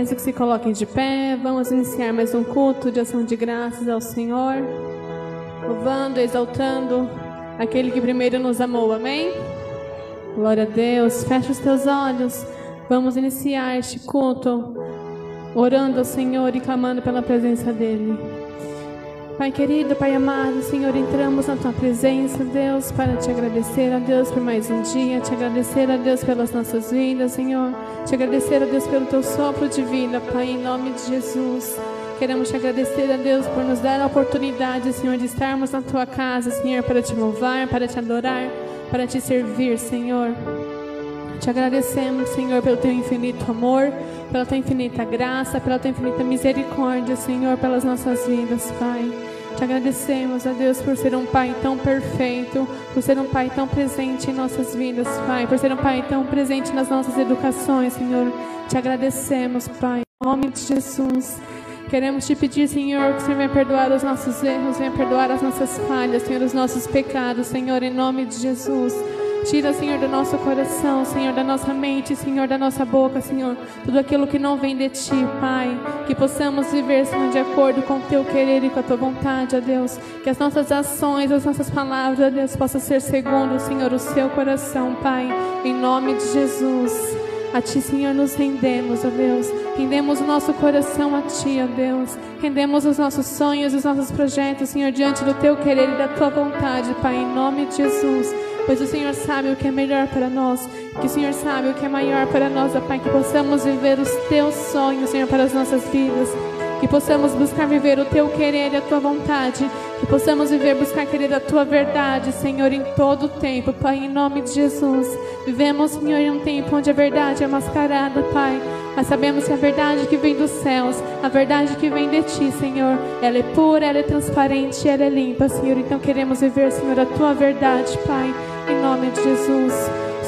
Peço que se coloquem de pé. Vamos iniciar mais um culto de ação de graças ao Senhor. Louvando, exaltando aquele que primeiro nos amou. Amém? Glória a Deus. Fecha os teus olhos. Vamos iniciar este culto orando ao Senhor e clamando pela presença dEle. Pai querido, Pai amado, Senhor, entramos na tua presença, Deus, para te agradecer a Deus por mais um dia, te agradecer a Deus pelas nossas vidas, Senhor, te agradecer a Deus pelo teu sopro de vida, Pai, em nome de Jesus. Queremos te agradecer a Deus por nos dar a oportunidade, Senhor, de estarmos na tua casa, Senhor, para te louvar, para te adorar, para te servir, Senhor. Te agradecemos, Senhor, pelo teu infinito amor, pela tua infinita graça, pela tua infinita misericórdia, Senhor, pelas nossas vidas, Pai. Te agradecemos, a Deus, por ser um Pai tão perfeito, por ser um Pai tão presente em nossas vidas, Pai, por ser um Pai tão presente nas nossas educações, Senhor. Te agradecemos, Pai, em nome de Jesus. Queremos te pedir, Senhor, que o Senhor venha perdoar os nossos erros, venha perdoar as nossas falhas, Senhor, os nossos pecados, Senhor, em nome de Jesus. Tira, Senhor, do nosso coração, Senhor, da nossa mente, Senhor, da nossa boca, Senhor, tudo aquilo que não vem de Ti, Pai. Que possamos viver, Senhor, de acordo com o Teu querer e com a Tua vontade, ó Deus. Que as nossas ações, as nossas palavras, ó Deus, possam ser segundo, Senhor, o Seu coração, Pai. Em nome de Jesus. A Ti, Senhor, nos rendemos, ó Deus. Rendemos o nosso coração a Ti, ó Deus. Rendemos os nossos sonhos, os nossos projetos, Senhor, diante do Teu querer e da Tua vontade, Pai, em nome de Jesus pois o Senhor sabe o que é melhor para nós, que o Senhor sabe o que é maior para nós, ó Pai, que possamos viver os teus sonhos, Senhor, para as nossas vidas, que possamos buscar viver o teu querer e a tua vontade, que possamos viver, buscar querer a tua verdade, Senhor, em todo o tempo, Pai, em nome de Jesus. Vivemos, Senhor, em um tempo onde a verdade é mascarada, Pai, mas sabemos que a verdade que vem dos céus, a verdade que vem de Ti, Senhor, ela é pura, ela é transparente, ela é limpa, Senhor. Então queremos viver, Senhor, a Tua verdade, Pai, em nome de Jesus.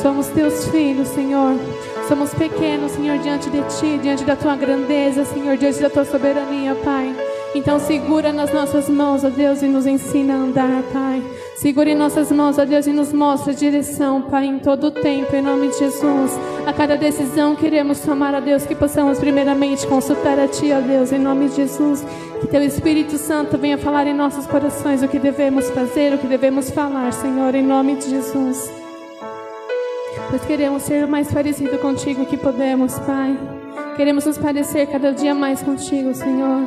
Somos Teus filhos, Senhor. Somos pequenos, Senhor, diante de Ti, diante da Tua grandeza, Senhor, diante da Tua soberania, Pai. Então segura nas nossas mãos, ó Deus, e nos ensina a andar, Pai. Segura em nossas mãos, ó Deus, e nos mostra a direção, Pai, em todo o tempo, em nome de Jesus. A cada decisão queremos tomar, ó Deus, que possamos primeiramente consultar a Ti, ó Deus, em nome de Jesus. Que Teu Espírito Santo venha falar em nossos corações o que devemos fazer, o que devemos falar, Senhor, em nome de Jesus. Pois queremos ser o mais parecido contigo que podemos, Pai. Queremos nos parecer cada dia mais contigo, Senhor.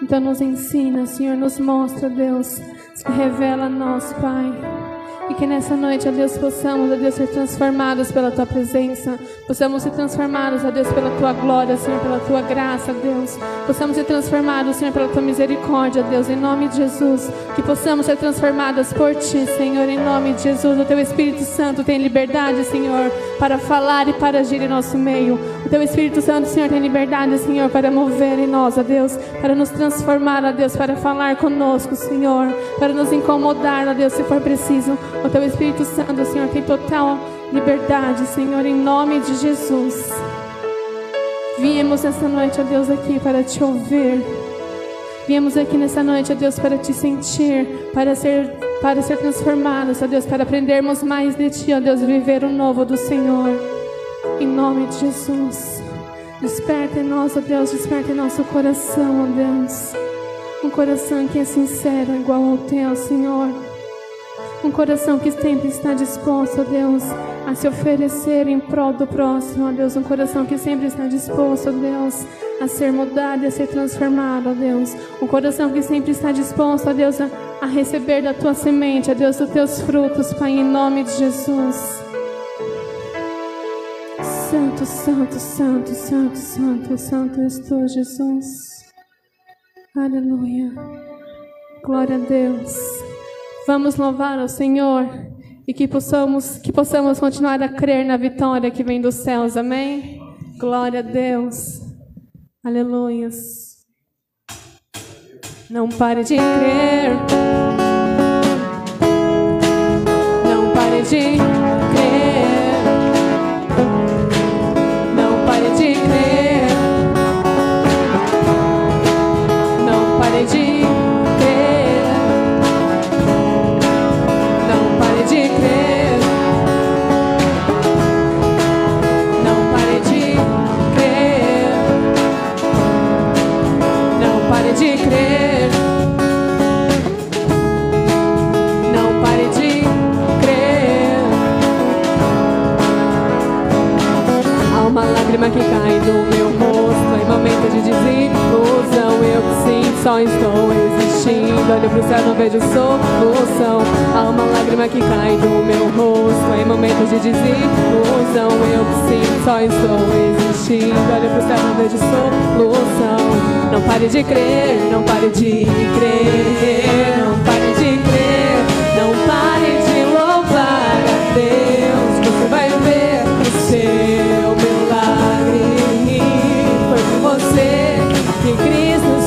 Então nos ensina, Senhor, nos mostra, Deus, se revela a nós, Pai. E que nessa noite, ó Deus, possamos, ó Deus, ser transformados pela Tua presença. Possamos ser transformados, ó Deus, pela Tua glória, Senhor, pela Tua graça, Deus. Possamos ser transformados, Senhor, pela Tua misericórdia, Deus, em nome de Jesus. Que possamos ser transformadas por Ti, Senhor, em nome de Jesus. O Teu Espírito Santo tem liberdade, Senhor, para falar e para agir em nosso meio. O Teu Espírito Santo, Senhor, tem liberdade, Senhor, para mover em nós, ó Deus, para nos transformar, ó Deus, para falar conosco, Senhor, para nos incomodar, ó Deus, se for preciso. O Teu Espírito Santo, Senhor, tem total liberdade, Senhor, em nome de Jesus. Viemos essa noite, ó Deus, aqui para te ouvir. Viemos aqui nessa noite, ó Deus, para te sentir, para ser, para ser transformados, ó Deus, para aprendermos mais de Ti, ó Deus, viver o novo do Senhor. Em nome de Jesus. Desperta em nós, ó Deus, desperta em nosso coração, ó Deus. Um coração que é sincero, igual ao Teu, Senhor. Um coração que sempre está disposto, ó Deus, a se oferecer em prol do próximo, ó Deus. Um coração que sempre está disposto, ó Deus, a ser mudado e a ser transformado, ó Deus. Um coração que sempre está disposto, ó Deus, a, a receber da tua semente, ó Deus, os teus frutos, Pai, em nome de Jesus. Santo, santo, santo, santo, santo, santo és tu, Jesus. Aleluia. Glória a Deus. Vamos louvar ao Senhor e que possamos, que possamos continuar a crer na vitória que vem dos céus. Amém? Glória a Deus. Aleluias. Não pare de crer. Não pare de do meu rosto em momento de desilusão. Eu que sim, só estou existindo. Olho pro céu, não vejo solução. Há uma lágrima que cai do meu rosto em momento de desilusão. Eu que sim, só estou existindo. Olho pro céu, não vejo solução. Não pare de crer, não pare de crer, não pare de crer, não pare de louvar a Deus. Você que Cristo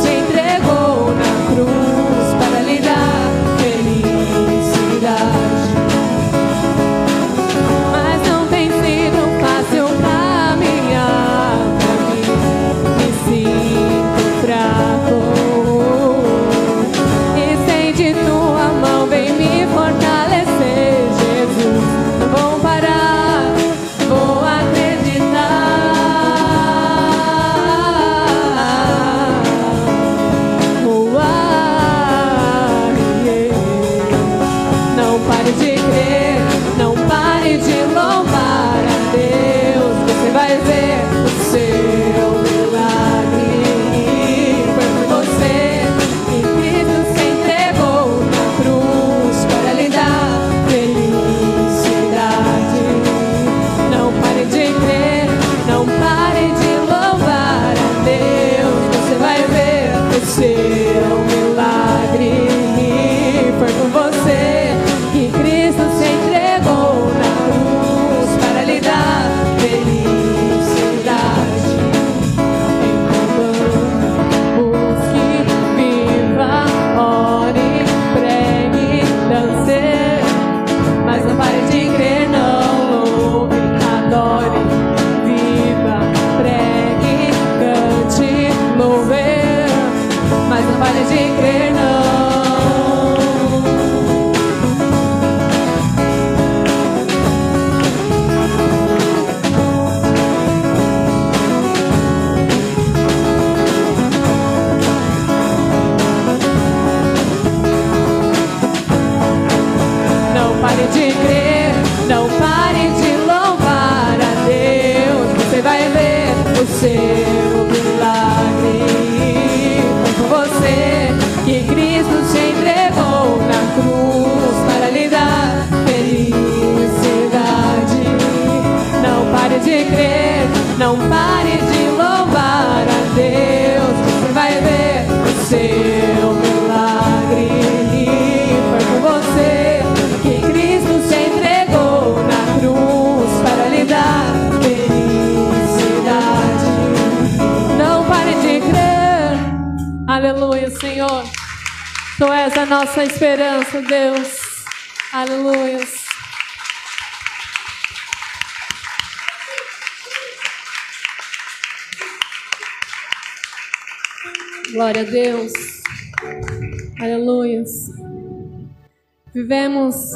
Vivemos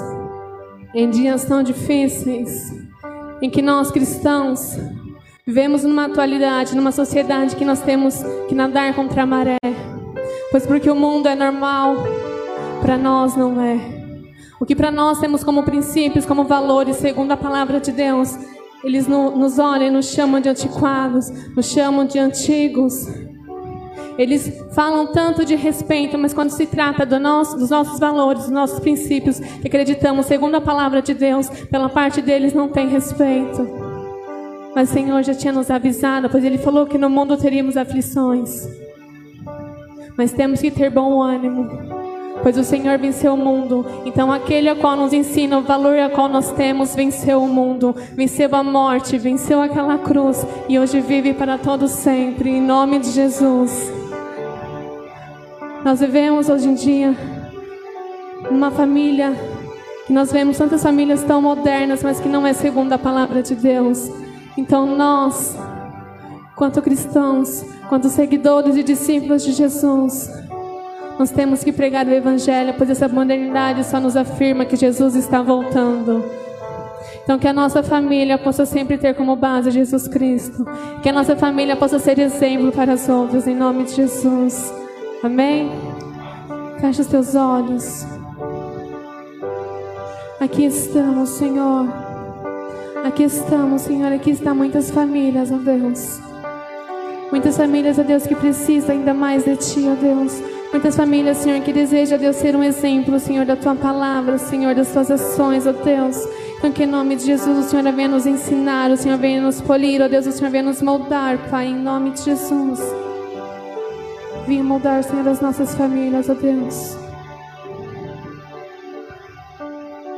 em dias tão difíceis em que nós cristãos vivemos numa atualidade, numa sociedade que nós temos que nadar contra a maré. Pois porque o mundo é normal, para nós não é. O que para nós temos como princípios, como valores, segundo a palavra de Deus, eles no- nos olham e nos chamam de antiquados, nos chamam de antigos. Eles falam tanto de respeito, mas quando se trata do nosso- dos nossos valores, dos nossos princípios, que acreditamos segundo a palavra de Deus, pela parte deles não tem respeito. Mas o Senhor já tinha nos avisado, pois Ele falou que no mundo teríamos aflições. Mas temos que ter bom ânimo, pois o Senhor venceu o mundo. Então aquele a qual nos ensina o valor a qual nós temos venceu o mundo, venceu a morte, venceu aquela cruz e hoje vive para todos sempre. Em nome de Jesus. Nós vivemos hoje em dia numa família que nós vemos tantas famílias tão modernas, mas que não é segundo a palavra de Deus. Então nós, quanto cristãos, quanto seguidores e discípulos de Jesus, nós temos que pregar o evangelho, pois essa modernidade só nos afirma que Jesus está voltando. Então, que a nossa família possa sempre ter como base Jesus Cristo. Que a nossa família possa ser exemplo para as outras, em nome de Jesus. Amém? Feche os teus olhos. Aqui estamos, Senhor. Aqui estamos, Senhor. Aqui estão muitas famílias, ó Deus. Muitas famílias, ó Deus, que precisam ainda mais de Ti, ó Deus. Muitas famílias, Senhor, que desejam, Deus, ser um exemplo, Senhor, da Tua palavra, Senhor, das Tuas ações, ó Deus. Então, que em nome de Jesus o Senhor venha nos ensinar, o Senhor venha nos polir, ó Deus, o Senhor venha nos moldar, Pai, em nome de Jesus. Venha moldar, Senhor, as nossas famílias, ó Deus.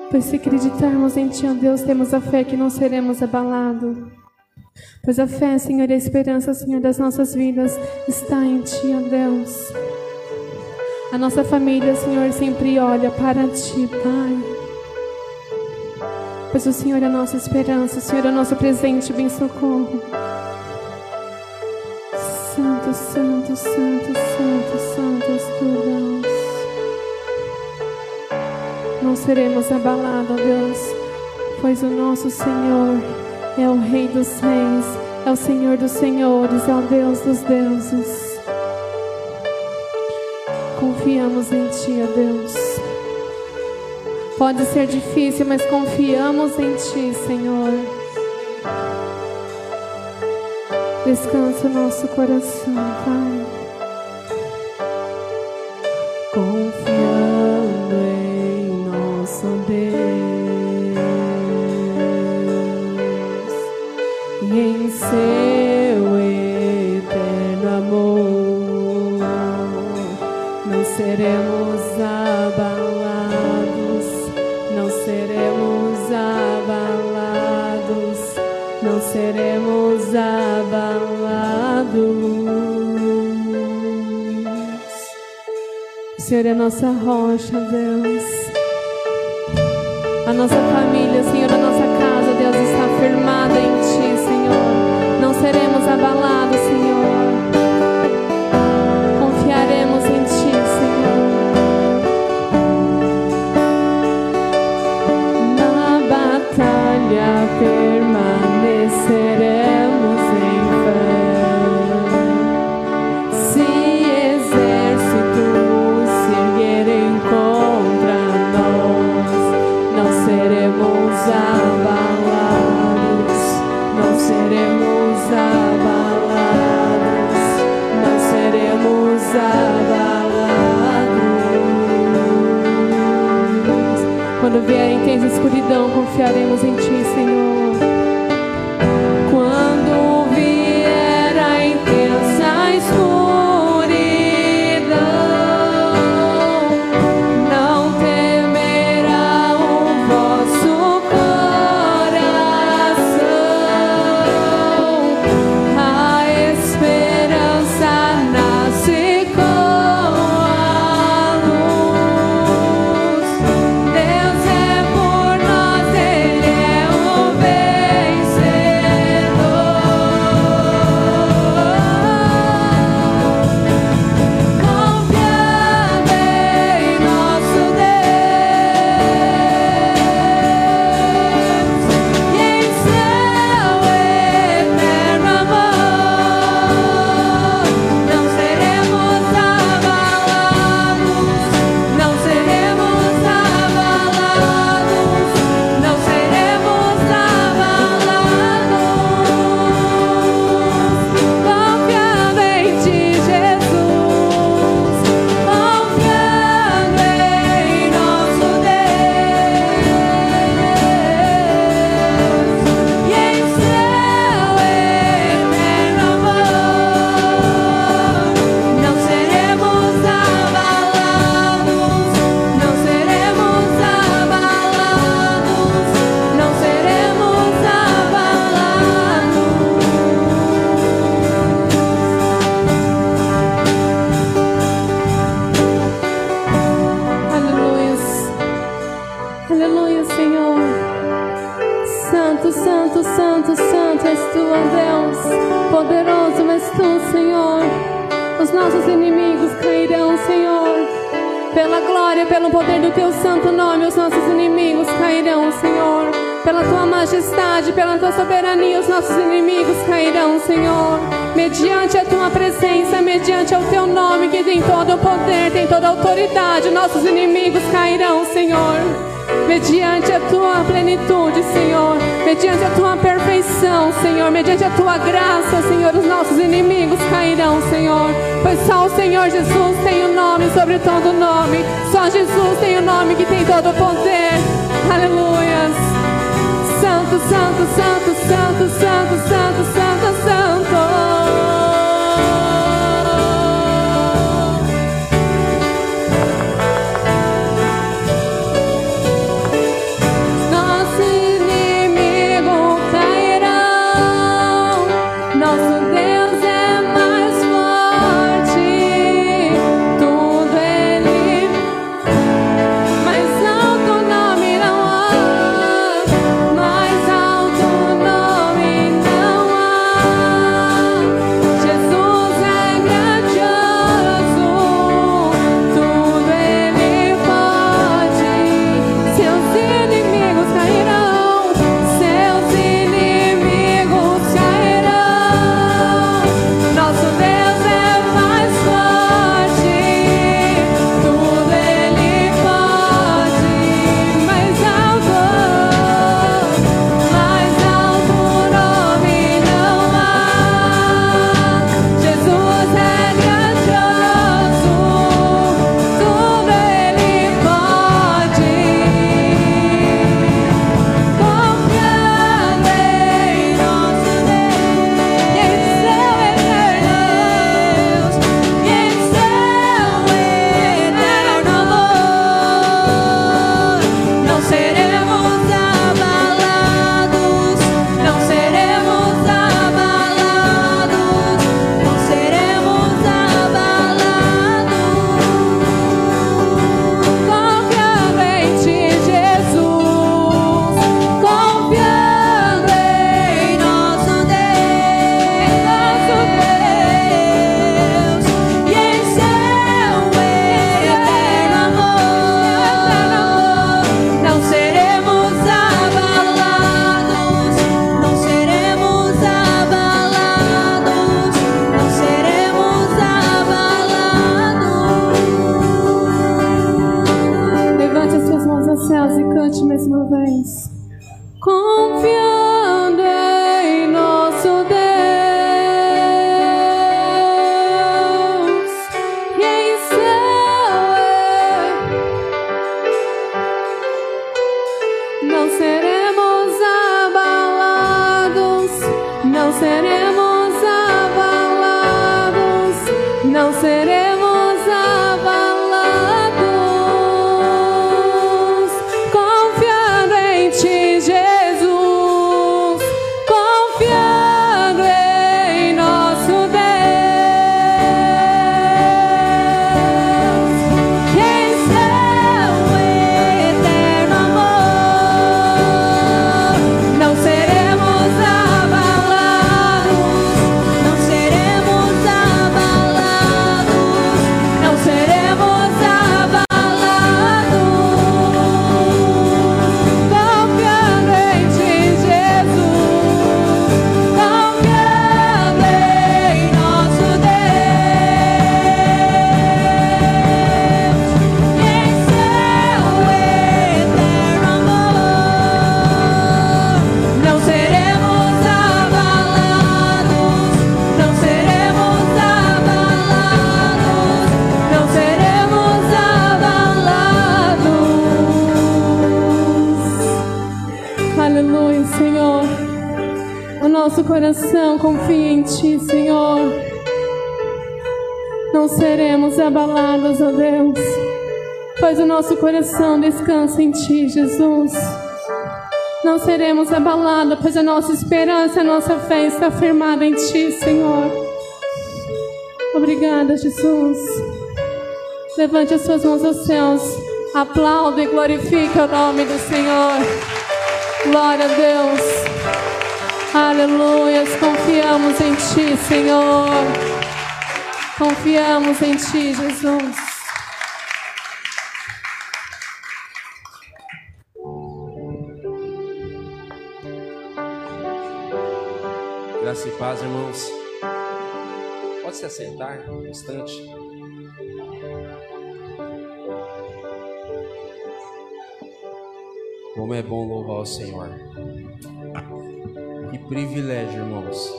Pois se acreditarmos em Ti, ó Deus, temos a fé que não seremos abalados. Pois a fé, Senhor, e a esperança, Senhor, das nossas vidas está em Ti, ó Deus. A nossa família, Senhor, sempre olha para Ti, Pai. Pois o Senhor é a nossa esperança, o Senhor é o nosso presente, bem socorro. Santo, santo, santo, santo, santo és tu, Deus. Não seremos abalados, Deus, pois o nosso Senhor é o Rei dos Reis, é o Senhor dos Senhores, é o Deus dos deuses. Confiamos em Ti, ó Deus. Pode ser difícil, mas confiamos em Ti, Senhor. Descansa o nosso coração, Pai. Senhor é a nossa rocha, Deus. A nossa família, Senhor, a nossa casa, Deus, está firmada em Ti, Senhor. Não seremos abalados, Quando vier a intensa escuridão, confiaremos em Ti, Senhor. Só Jesus tem o nome que tem todo o poder. Aleluias. Santo, santo, santo, santo, santo, santo, santo. Nosso coração descansa em Ti, Jesus. Não seremos abalados, pois a nossa esperança, a nossa fé está firmada em Ti, Senhor. Obrigada, Jesus. Levante as suas mãos aos céus. Aplauda e glorifique o nome do Senhor. Glória a Deus. Aleluia. Confiamos em Ti, Senhor. Confiamos em Ti, Jesus. Paz, irmãos. Pode se assentar um instante. Como é bom louvar o Senhor. Que privilégio, irmãos.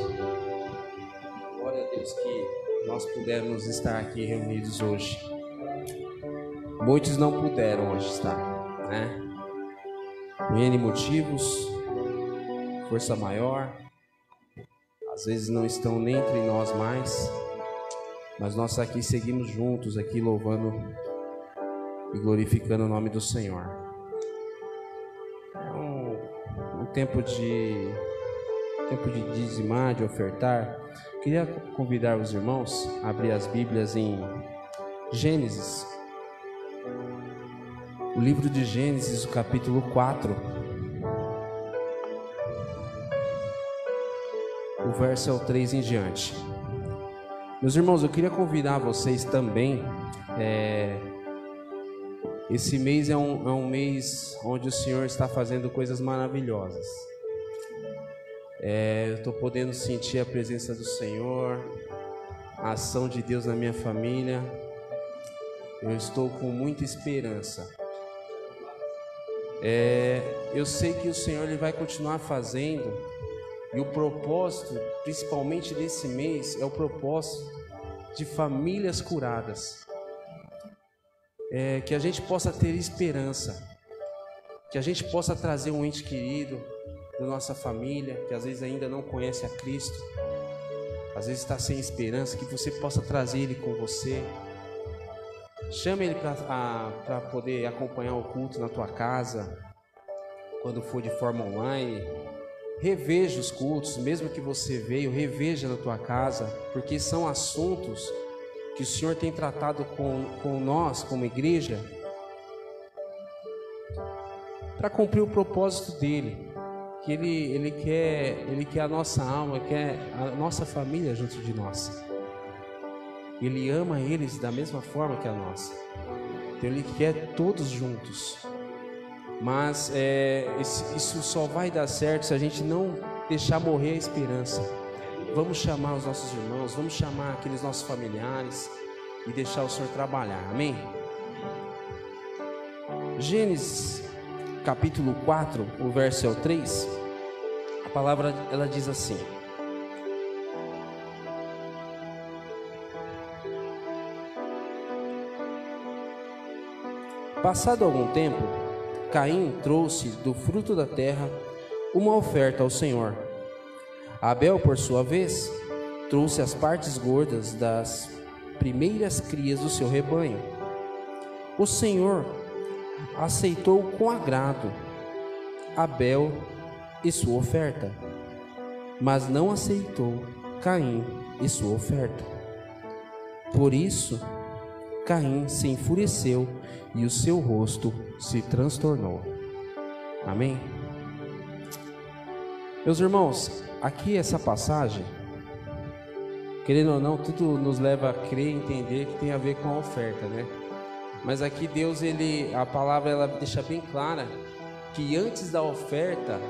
Glória a Deus, que nós pudemos estar aqui reunidos hoje. Muitos não puderam hoje estar, né? Por N motivos, força maior, às vezes não estão nem entre nós mais, mas nós aqui seguimos juntos, aqui louvando e glorificando o nome do Senhor. É um, tempo de tempo de dizimar, de ofertar. Queria convidar os irmãos a abrir as Bíblias em Gênesis. O livro de Gênesis, o capítulo 4. Verso é o 3 em diante. Meus irmãos, eu queria convidar vocês também. É, esse mês é um, é um mês onde o Senhor está fazendo coisas maravilhosas. É, eu estou podendo sentir a presença do Senhor, a ação de Deus na minha família. Eu estou com muita esperança. É, eu sei que o Senhor ele vai continuar fazendo, e o propósito, principalmente desse mês, é o propósito de famílias curadas. É, que a gente possa ter esperança, que a gente possa trazer um ente querido, da nossa família, que às vezes ainda não conhece a Cristo, às vezes está sem esperança, que você possa trazer ele com você. Chame ele para poder acompanhar o culto na tua casa, quando for de forma online. Reveja os cultos, mesmo que você veio, reveja na tua casa, porque são assuntos que o Senhor tem tratado com, com nós, como igreja, para cumprir o propósito dele que ele, ele, quer, ele quer a nossa alma, quer a nossa família junto de nós. Ele ama eles da mesma forma que a nossa. Então ele quer todos juntos. Mas é, isso só vai dar certo se a gente não deixar morrer a esperança. Vamos chamar os nossos irmãos, vamos chamar aqueles nossos familiares e deixar o Senhor trabalhar. Amém? Gênesis capítulo 4, o verso é o 3, a palavra ela diz assim: Passado algum tempo, Caim trouxe do fruto da terra uma oferta ao Senhor. Abel, por sua vez, trouxe as partes gordas das primeiras crias do seu rebanho. O Senhor aceitou com agrado Abel e sua oferta, mas não aceitou Caim e sua oferta. Por isso, Caim se enfureceu e o seu rosto se transtornou. Amém? Meus irmãos, aqui essa passagem, querendo ou não, tudo nos leva a crer e entender que tem a ver com a oferta, né? Mas aqui Deus, ele, a palavra ela deixa bem clara que antes da oferta,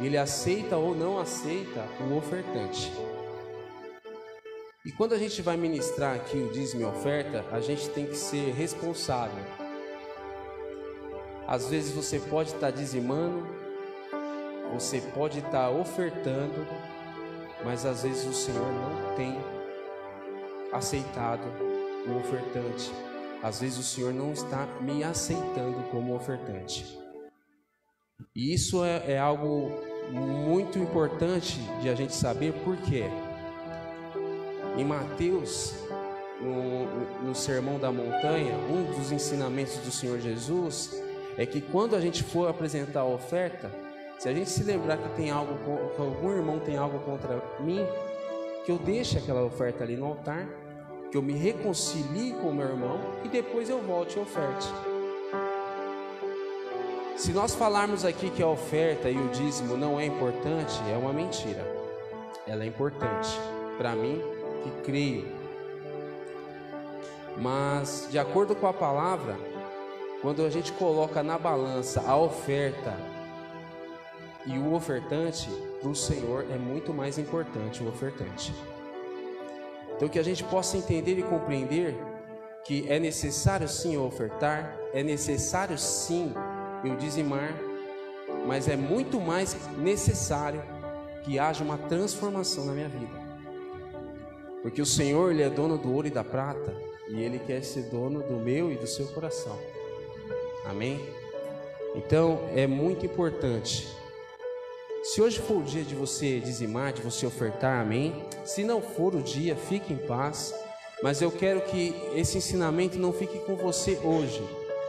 ele aceita ou não aceita o ofertante. E quando a gente vai ministrar aqui o dízimo e oferta, a gente tem que ser responsável. Às vezes você pode estar dizimando, você pode estar ofertando, mas às vezes o Senhor não tem aceitado o ofertante. Às vezes o Senhor não está me aceitando como ofertante. E isso é, é algo muito importante de a gente saber por quê. Em Mateus, no, no Sermão da Montanha, um dos ensinamentos do Senhor Jesus é que quando a gente for apresentar a oferta, se a gente se lembrar que tem algo, que algum irmão tem algo contra mim, que eu deixe aquela oferta ali no altar que eu me reconcilie com o meu irmão e depois eu volte e oferte. Se nós falarmos aqui que a oferta e o dízimo não é importante, é uma mentira. Ela é importante para mim que creio. Mas de acordo com a palavra, quando a gente coloca na balança a oferta e o ofertante, para o Senhor é muito mais importante o ofertante. Então que a gente possa entender e compreender que é necessário sim ofertar, é necessário sim eu dizimar, mas é muito mais necessário que haja uma transformação na minha vida. Porque o Senhor, Ele é dono do ouro e da prata, e Ele quer ser dono do meu e do seu coração. Amém? Então, é muito importante. Se hoje for o dia de você dizimar, de você ofertar, amém? Se não for o dia, fique em paz. Mas eu quero que esse ensinamento não fique com você hoje,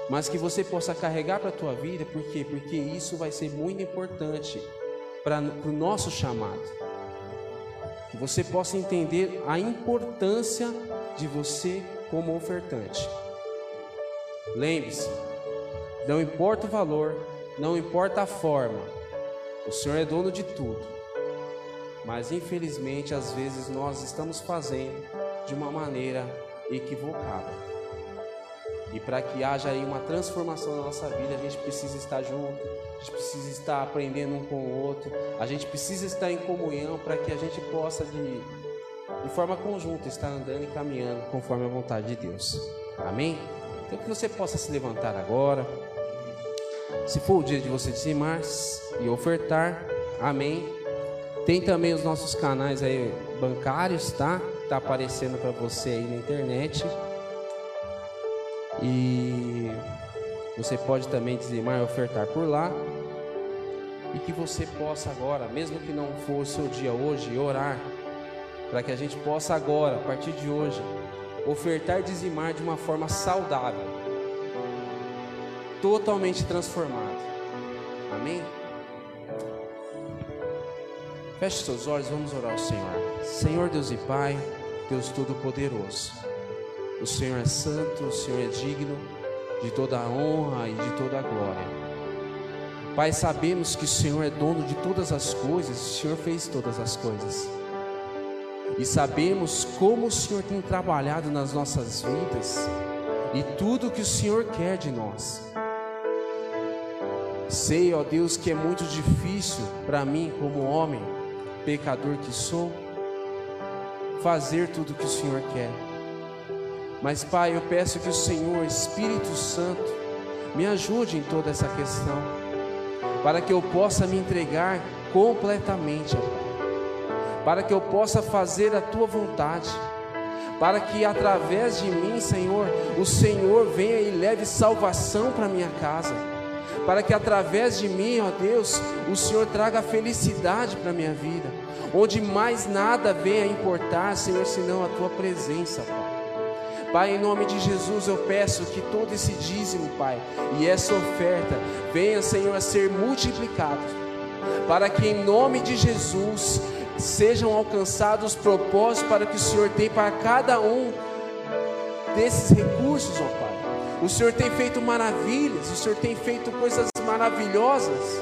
mas que você possa carregar para a tua vida, por quê? Porque isso vai ser muito importante para o nosso chamado. Que você possa entender a importância de você como ofertante. Lembre-se, não importa o valor, não importa a forma, o Senhor é dono de tudo. Mas infelizmente, às vezes nós estamos fazendo de uma maneira equivocada. E para que haja aí uma transformação na nossa vida, a gente precisa estar junto, a gente precisa estar aprendendo um com o outro, a gente precisa estar em comunhão para que a gente possa, de, de forma conjunta, estar andando e caminhando conforme a vontade de Deus. Amém? Então que você possa se levantar agora. Se for o dia de você dizimar e ofertar, amém. Tem também os nossos canais aí bancários, tá? Tá aparecendo para você aí na internet. E você pode também dizimar e ofertar por lá. E que você possa agora, mesmo que não for o seu dia hoje, orar para que a gente possa agora, a partir de hoje, ofertar e dizimar de uma forma saudável, totalmente transformado. Amém? Feche seus olhos, vamos orar ao Senhor. Senhor Deus e Pai, Deus Todo-Poderoso. O Senhor é santo, o Senhor é digno de toda a honra e de toda a glória. Pai, sabemos que o Senhor é dono de todas as coisas, o Senhor fez todas as coisas. E sabemos como o Senhor tem trabalhado nas nossas vidas e tudo que o Senhor quer de nós. Sei, ó Deus, que é muito difícil para mim, como homem, pecador que sou, fazer tudo o que o Senhor quer. Mas, Pai, eu peço que o Senhor, Espírito Santo, me ajude em toda essa questão, para que eu possa me entregar completamente, Pai, para que eu possa fazer a tua vontade, para que através de mim, Senhor, o Senhor venha e leve salvação para minha casa, para que através de mim, ó Deus, o Senhor traga felicidade para minha vida, onde mais nada venha a importar, Senhor, senão a tua presença, Pai. Pai, em nome de Jesus, eu peço que todo esse dízimo, Pai, e essa oferta venha, Senhor, a ser multiplicado, para que em nome de Jesus sejam alcançados os propósitos para que o Senhor tem para cada um desses recursos, ó Pai. O Senhor tem feito maravilhas, o Senhor tem feito coisas maravilhosas.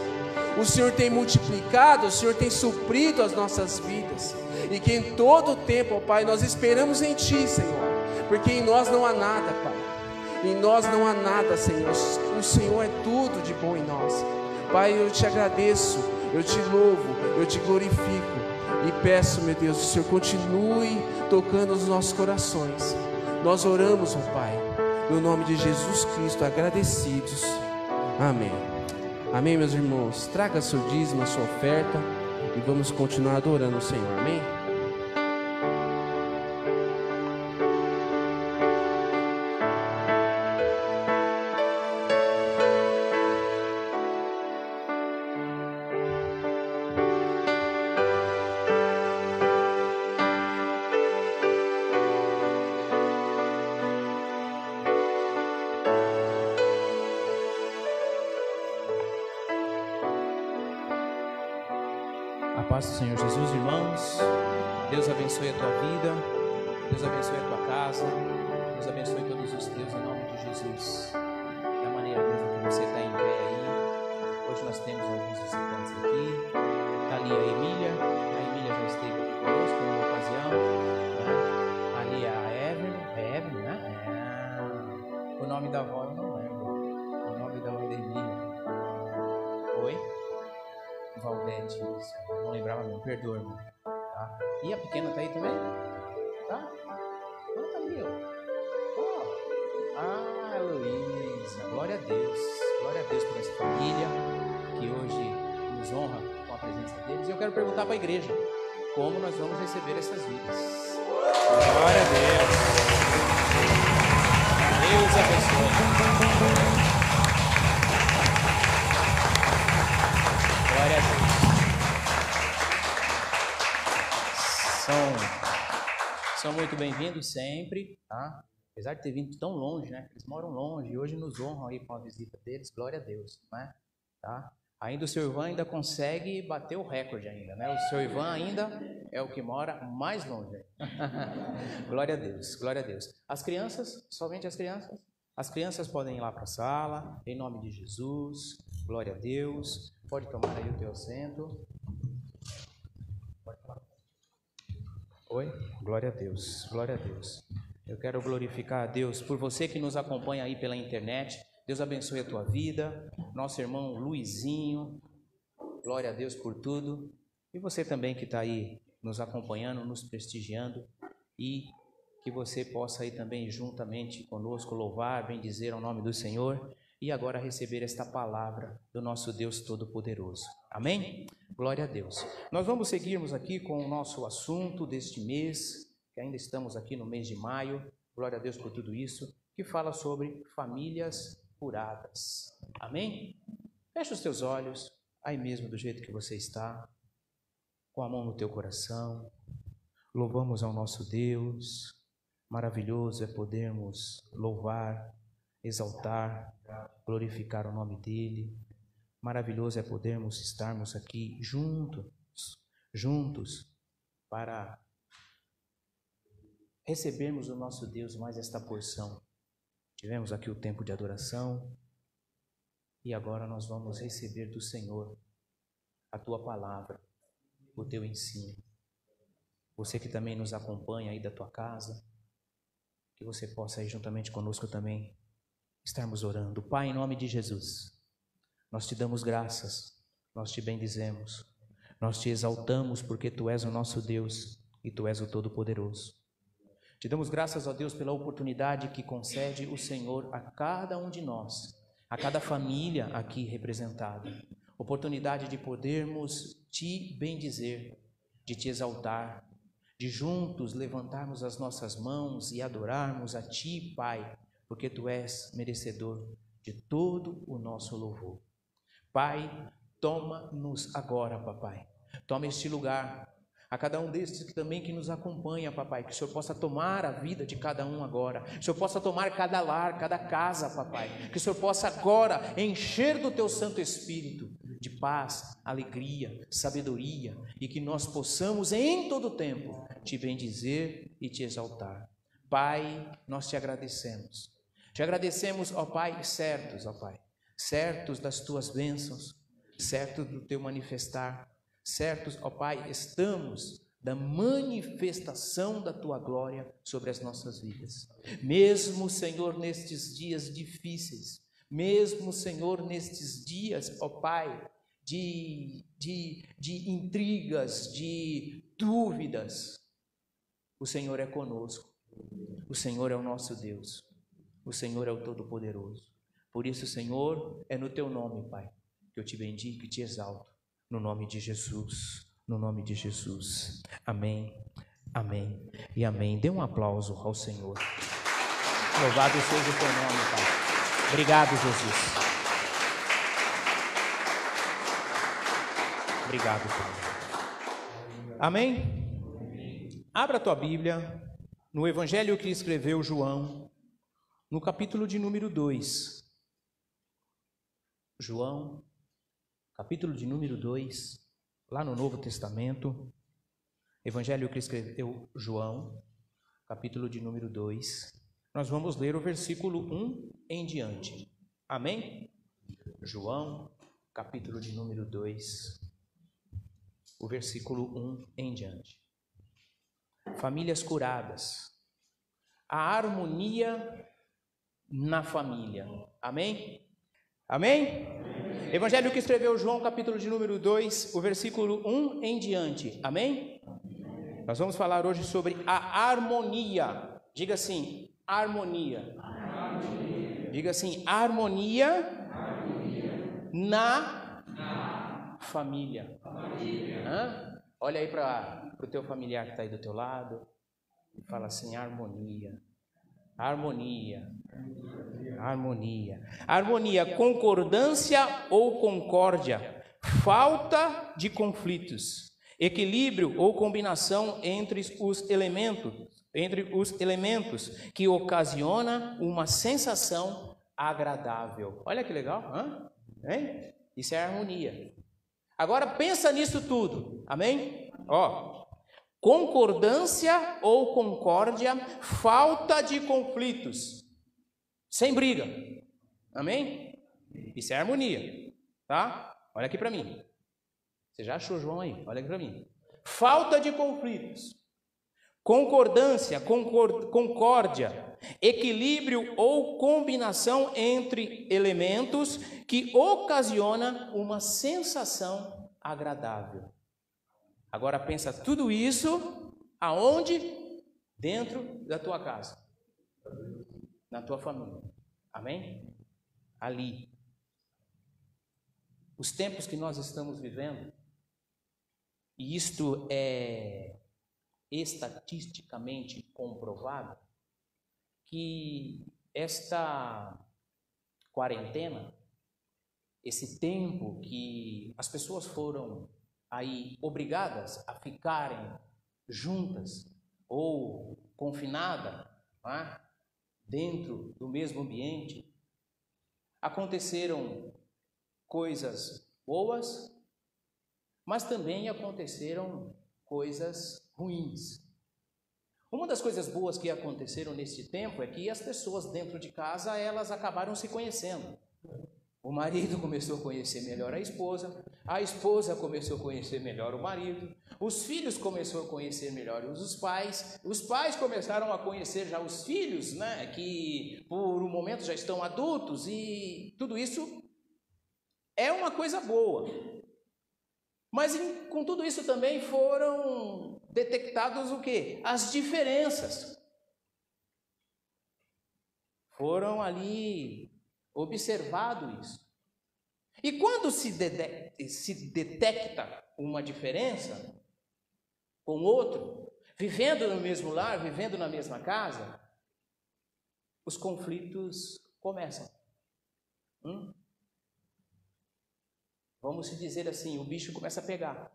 O Senhor tem multiplicado, o Senhor tem suprido as nossas vidas. E que em todo o tempo, ó Pai, nós esperamos em Ti, Senhor porque em nós não há nada, Pai. Em nós não há nada, Senhor. O Senhor é tudo de bom em nós. Pai, eu te agradeço, eu te louvo, eu te glorifico e peço, meu Deus, o Senhor continue tocando os nossos corações. Nós oramos, ó Pai, no nome de Jesus Cristo, agradecidos. Amém. Amém, meus irmãos. Traga seu dízimo, a sua oferta e vamos continuar adorando o Senhor. Amém. Paz do Senhor Jesus, irmãos. Deus abençoe a tua vida. Deus abençoe a tua casa. Deus abençoe todos os teus em nome de Jesus. Da maneira mesmo que você está em pé aí. Hoje nós temos alguns visitantes aqui. Está ali a Emília. A Emília já esteve aqui conosco uma ocasião. né? Ali a Evelyn. É Evelyn, né? É. O nome da avó perdoa, irmão. Tá? E a pequena tá aí também? Tá? Não, tá ali, ó. Ó. Ah, Heloísa. Glória a Deus. Glória a Deus por essa família que hoje nos honra com a presença deles. E eu quero perguntar para a igreja: como nós vamos receber essas vidas? Glória a Deus. Deus abençoe. Glória a Deus. São, são muito bem-vindos sempre, tá? Apesar de ter vindo tão longe, né? Eles moram longe e hoje nos honram aí com a visita deles. Glória a Deus, né? Tá? Ainda o seu Ivan ainda consegue bater o recorde ainda, né? O seu Ivan ainda é o que mora mais longe. glória a Deus, glória a Deus. As crianças, somente as crianças? As crianças podem ir lá para a sala, em nome de Jesus. Glória a Deus. Pode tomar aí o teu assento. Oi? Glória a Deus, glória a Deus. Eu quero glorificar a Deus por você que nos acompanha aí pela internet. Deus abençoe a tua vida. Nosso irmão Luizinho, glória a Deus por tudo. E você também que está aí nos acompanhando, nos prestigiando. E que você possa aí também juntamente conosco louvar, bendizer ao nome do Senhor. E agora receber esta palavra do nosso Deus Todo-Poderoso. Amém? Glória a Deus. Nós vamos seguirmos aqui com o nosso assunto deste mês, que ainda estamos aqui no mês de maio. Glória a Deus por tudo isso, que fala sobre famílias curadas. Amém? Fecha os teus olhos, aí mesmo do jeito que você está, com a mão no teu coração. Louvamos ao nosso Deus. Maravilhoso é podermos louvar, exaltar, glorificar o nome dele. Maravilhoso é podermos estarmos aqui juntos, juntos, para recebermos do nosso Deus mais esta porção Tivemos aqui o tempo de adoração e agora nós vamos receber do Senhor a tua palavra, o teu ensino. Você que também nos acompanha aí da tua casa, que você possa aí juntamente conosco também estarmos orando. Pai, em nome de Jesus, nós te damos graças, nós te bendizemos, nós te exaltamos porque tu és o nosso Deus e tu és o Todo-Poderoso. Te damos graças a Deus pela oportunidade que concede o Senhor a cada um de nós, a cada família aqui representada. Oportunidade de podermos te bendizer, de te exaltar, de juntos levantarmos as nossas mãos e adorarmos a Ti, Pai, porque Tu és merecedor de todo o nosso louvor. Pai, toma-nos agora, papai. Toma este lugar, a cada um destes também que nos acompanha, papai, que o Senhor possa tomar a vida de cada um agora, que o Senhor possa tomar cada lar, cada casa, papai, que o Senhor possa agora encher do teu Santo Espírito de paz, alegria, sabedoria e que nós possamos em todo tempo te bendizer e te exaltar. Pai, nós te agradecemos. Te agradecemos, ó Pai, certos, ó Pai, certos das tuas bênçãos, certos do teu manifestar certos, ó Pai, estamos da manifestação da tua glória sobre as nossas vidas. Mesmo, Senhor, nestes dias difíceis, mesmo, Senhor, nestes dias, ó Pai, de, de, de intrigas, de dúvidas, o Senhor é conosco, o Senhor é o nosso Deus, o Senhor é o Todo-Poderoso. Por isso, Senhor, é no teu nome, Pai, que eu te bendigo e te exalto no nome de Jesus. No nome de Jesus. Amém. Amém. E amém. Dê um aplauso ao Senhor. Louvado seja o teu nome, Pai. Obrigado, Jesus. Obrigado, Pai. Amém? Abra a tua Bíblia no Evangelho que escreveu João, no capítulo de número 2. João, capítulo de número 2, lá no Novo Testamento, Evangelho que escreveu João, capítulo de número 2. Nós vamos ler o versículo 1 em diante. Amém? João, capítulo de número 2, o versículo 1 em diante. Famílias curadas. A harmonia na família. Amém? Amém? Evangelho que escreveu João, capítulo de número 2, o versículo 1 em diante. Amém? Nós vamos falar hoje sobre a harmonia. Diga assim, harmonia. harmonia. Diga assim, harmonia, harmonia. Na, na, família. família. Olha aí para o teu familiar que está aí do teu lado. Fala assim: harmonia. Harmonia. Harmonia. Harmonia, concordância ou concórdia. Falta de conflitos. Equilíbrio ou combinação entre os elementos, entre os elementos que ocasiona uma sensação agradável. Olha que legal, hã? Hein? Isso é harmonia. Agora pensa nisso tudo. Amém? Ó, concordância ou concórdia, falta de conflitos, sem briga. Amém? Isso é harmonia, tá? Olha aqui para mim. Você já achou João aí? Olha aqui para mim. Falta de conflitos, concordância, concord, concórdia, equilíbrio ou combinação entre elementos que ocasiona uma sensação agradável. Agora pensa tudo isso aonde? Dentro da tua casa. Na tua família. Amém? Ali. Os tempos que nós estamos vivendo, e isto é estatisticamente comprovado, que esta quarentena, esse tempo que as pessoas foram aí obrigadas a ficarem juntas ou confinadas é? dentro do mesmo ambiente, aconteceram coisas boas, mas também aconteceram coisas ruins. Uma das coisas boas que aconteceram nesse tempo é que as pessoas dentro de casa elas acabaram se conhecendo. O marido começou a conhecer melhor a esposa, a esposa começou a conhecer melhor o marido, os filhos começaram a conhecer melhor os pais, os pais começaram a conhecer já os filhos, né, que por um momento já estão adultos e tudo isso é uma coisa boa. Mas com tudo isso também foram detectados o que? As diferenças. Foram ali observado isso. E quando se, de, se detecta uma diferença com outro, vivendo no mesmo lar, vivendo na mesma casa, os conflitos começam. Hum? Vamos dizer assim, o bicho começa a pegar,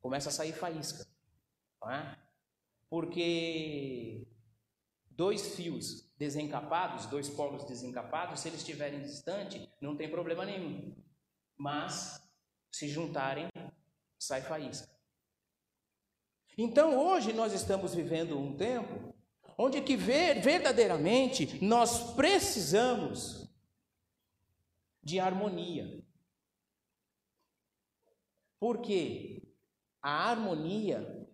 começa a sair faísca. Não é? Porque dois fios desencapados, dois polos desencapados, se eles estiverem distantes, não tem problema nenhum. Mas se juntarem, sai faísca. Então hoje nós estamos vivendo um tempo onde que ver, verdadeiramente nós precisamos de harmonia. Porque a harmonia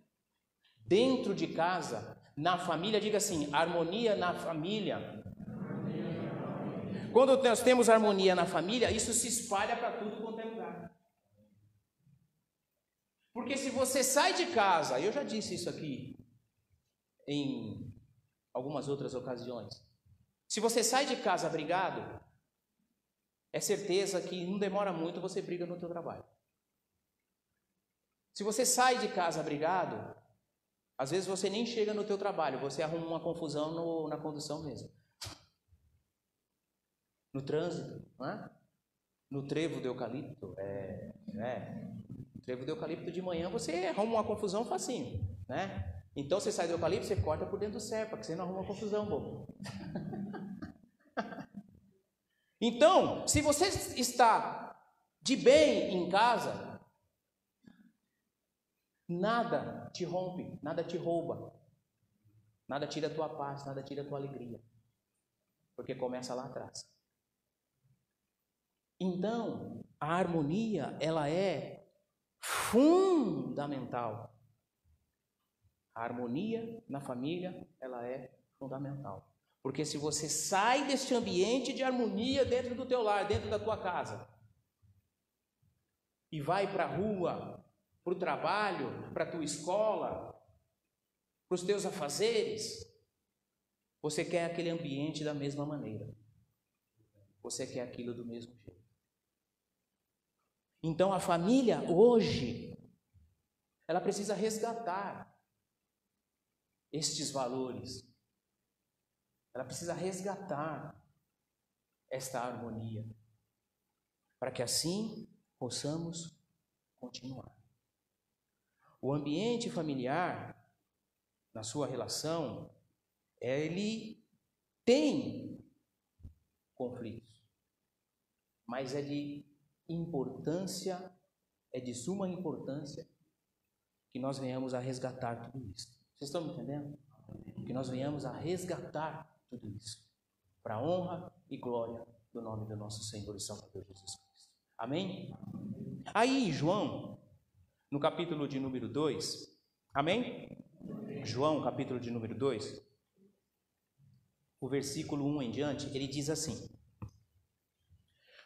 dentro de casa na família, diga assim: harmonia na família. Quando nós temos harmonia na família, isso se espalha para tudo quanto é lugar. Porque se você sai de casa, eu já disse isso aqui em algumas outras ocasiões. Se você sai de casa brigado, é certeza que não demora muito você briga no teu trabalho. Se você sai de casa brigado, às vezes você nem chega no teu trabalho, você arruma uma confusão no, na condução mesmo. No trânsito, não é? No trevo de eucalipto, é, é. No trevo de eucalipto de manhã você arruma uma confusão facinho, né? Então você sai do eucalipto, você corta por dentro do serpa, que você não arruma uma confusão, bobo. então, se você está de bem em casa, Nada te rompe, nada te rouba, nada tira a tua paz, nada tira a tua alegria, porque começa lá atrás. Então, a harmonia, ela é fundamental. A harmonia na família, ela é fundamental. Porque se você sai deste ambiente de harmonia dentro do teu lar, dentro da tua casa, e vai para a rua, para o trabalho, para a tua escola, para os teus afazeres. Você quer aquele ambiente da mesma maneira. Você quer aquilo do mesmo jeito. Então a família hoje, ela precisa resgatar estes valores. Ela precisa resgatar esta harmonia, para que assim possamos continuar. O ambiente familiar, na sua relação, ele tem conflitos, mas é de importância, é de suma importância que nós venhamos a resgatar tudo isso. Vocês estão me entendendo? Que nós venhamos a resgatar tudo isso, para a honra e glória do nome do nosso Senhor e Salvador Jesus Cristo. Amém? Aí, João, no capítulo de número 2, amém? João, capítulo de número 2, o versículo 1 em diante, ele diz assim: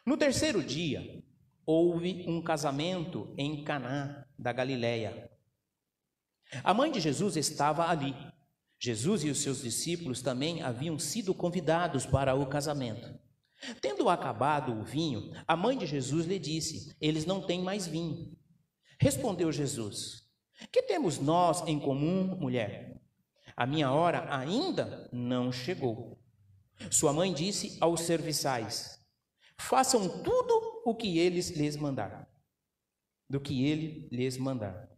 No terceiro dia, houve um casamento em Caná da Galileia. A mãe de Jesus estava ali. Jesus e os seus discípulos também haviam sido convidados para o casamento. Tendo acabado o vinho, a mãe de Jesus lhe disse: Eles não têm mais vinho. Respondeu Jesus: Que temos nós em comum, mulher? A minha hora ainda não chegou. Sua mãe disse aos serviçais: Façam tudo o que eles lhes mandaram. Do que ele lhes mandar.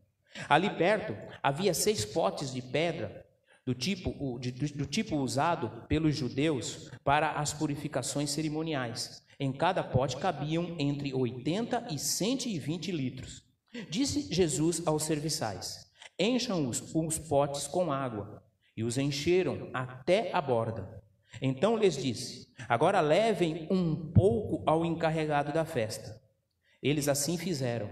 Ali perto havia seis potes de pedra do tipo, do tipo usado pelos judeus para as purificações cerimoniais. Em cada pote cabiam entre 80 e 120 litros. Disse Jesus aos serviçais: Encham os, os potes com água. E os encheram até a borda. Então lhes disse: Agora levem um pouco ao encarregado da festa. Eles assim fizeram.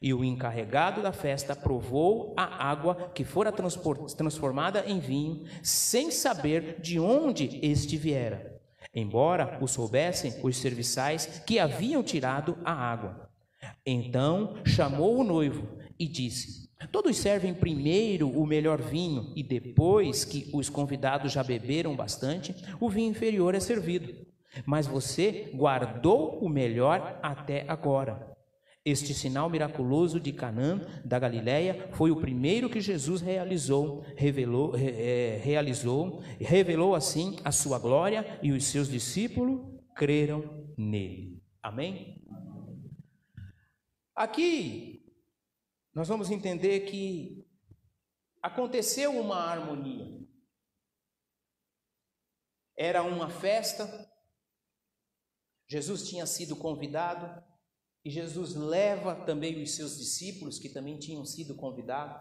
E o encarregado da festa provou a água que fora transformada em vinho, sem saber de onde este viera, embora o soubessem os serviçais que haviam tirado a água. Então chamou o noivo e disse: Todos servem primeiro o melhor vinho, e depois que os convidados já beberam bastante, o vinho inferior é servido. Mas você guardou o melhor até agora. Este sinal miraculoso de Canaã da Galileia foi o primeiro que Jesus realizou, revelou, é, realizou, revelou assim a sua glória e os seus discípulos creram nele. Amém? Aqui nós vamos entender que aconteceu uma harmonia. Era uma festa, Jesus tinha sido convidado, e Jesus leva também os seus discípulos, que também tinham sido convidados.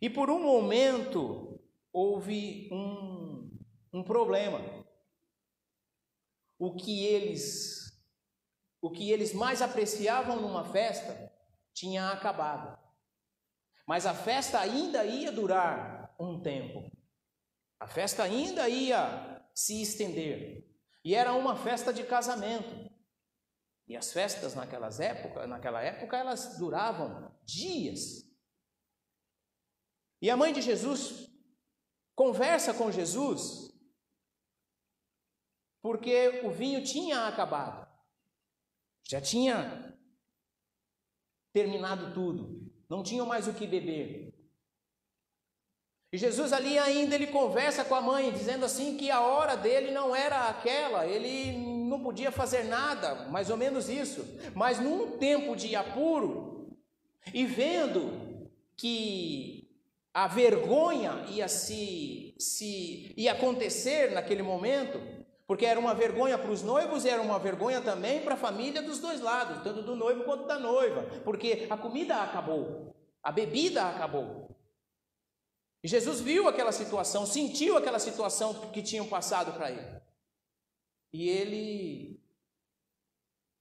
E por um momento houve um, um problema. O que eles o que eles mais apreciavam numa festa tinha acabado. Mas a festa ainda ia durar um tempo. A festa ainda ia se estender. E era uma festa de casamento. E as festas naquelas épocas, naquela época, elas duravam dias. E a mãe de Jesus conversa com Jesus porque o vinho tinha acabado. Já tinha terminado tudo. Não tinham mais o que beber. E Jesus ali ainda ele conversa com a mãe, dizendo assim que a hora dele não era aquela, ele não podia fazer nada, mais ou menos isso. Mas num tempo de apuro, e vendo que a vergonha ia se, se ia acontecer naquele momento, porque era uma vergonha para os noivos e era uma vergonha também para a família dos dois lados, tanto do noivo quanto da noiva, porque a comida acabou, a bebida acabou. E Jesus viu aquela situação, sentiu aquela situação que tinham passado para ele. E ele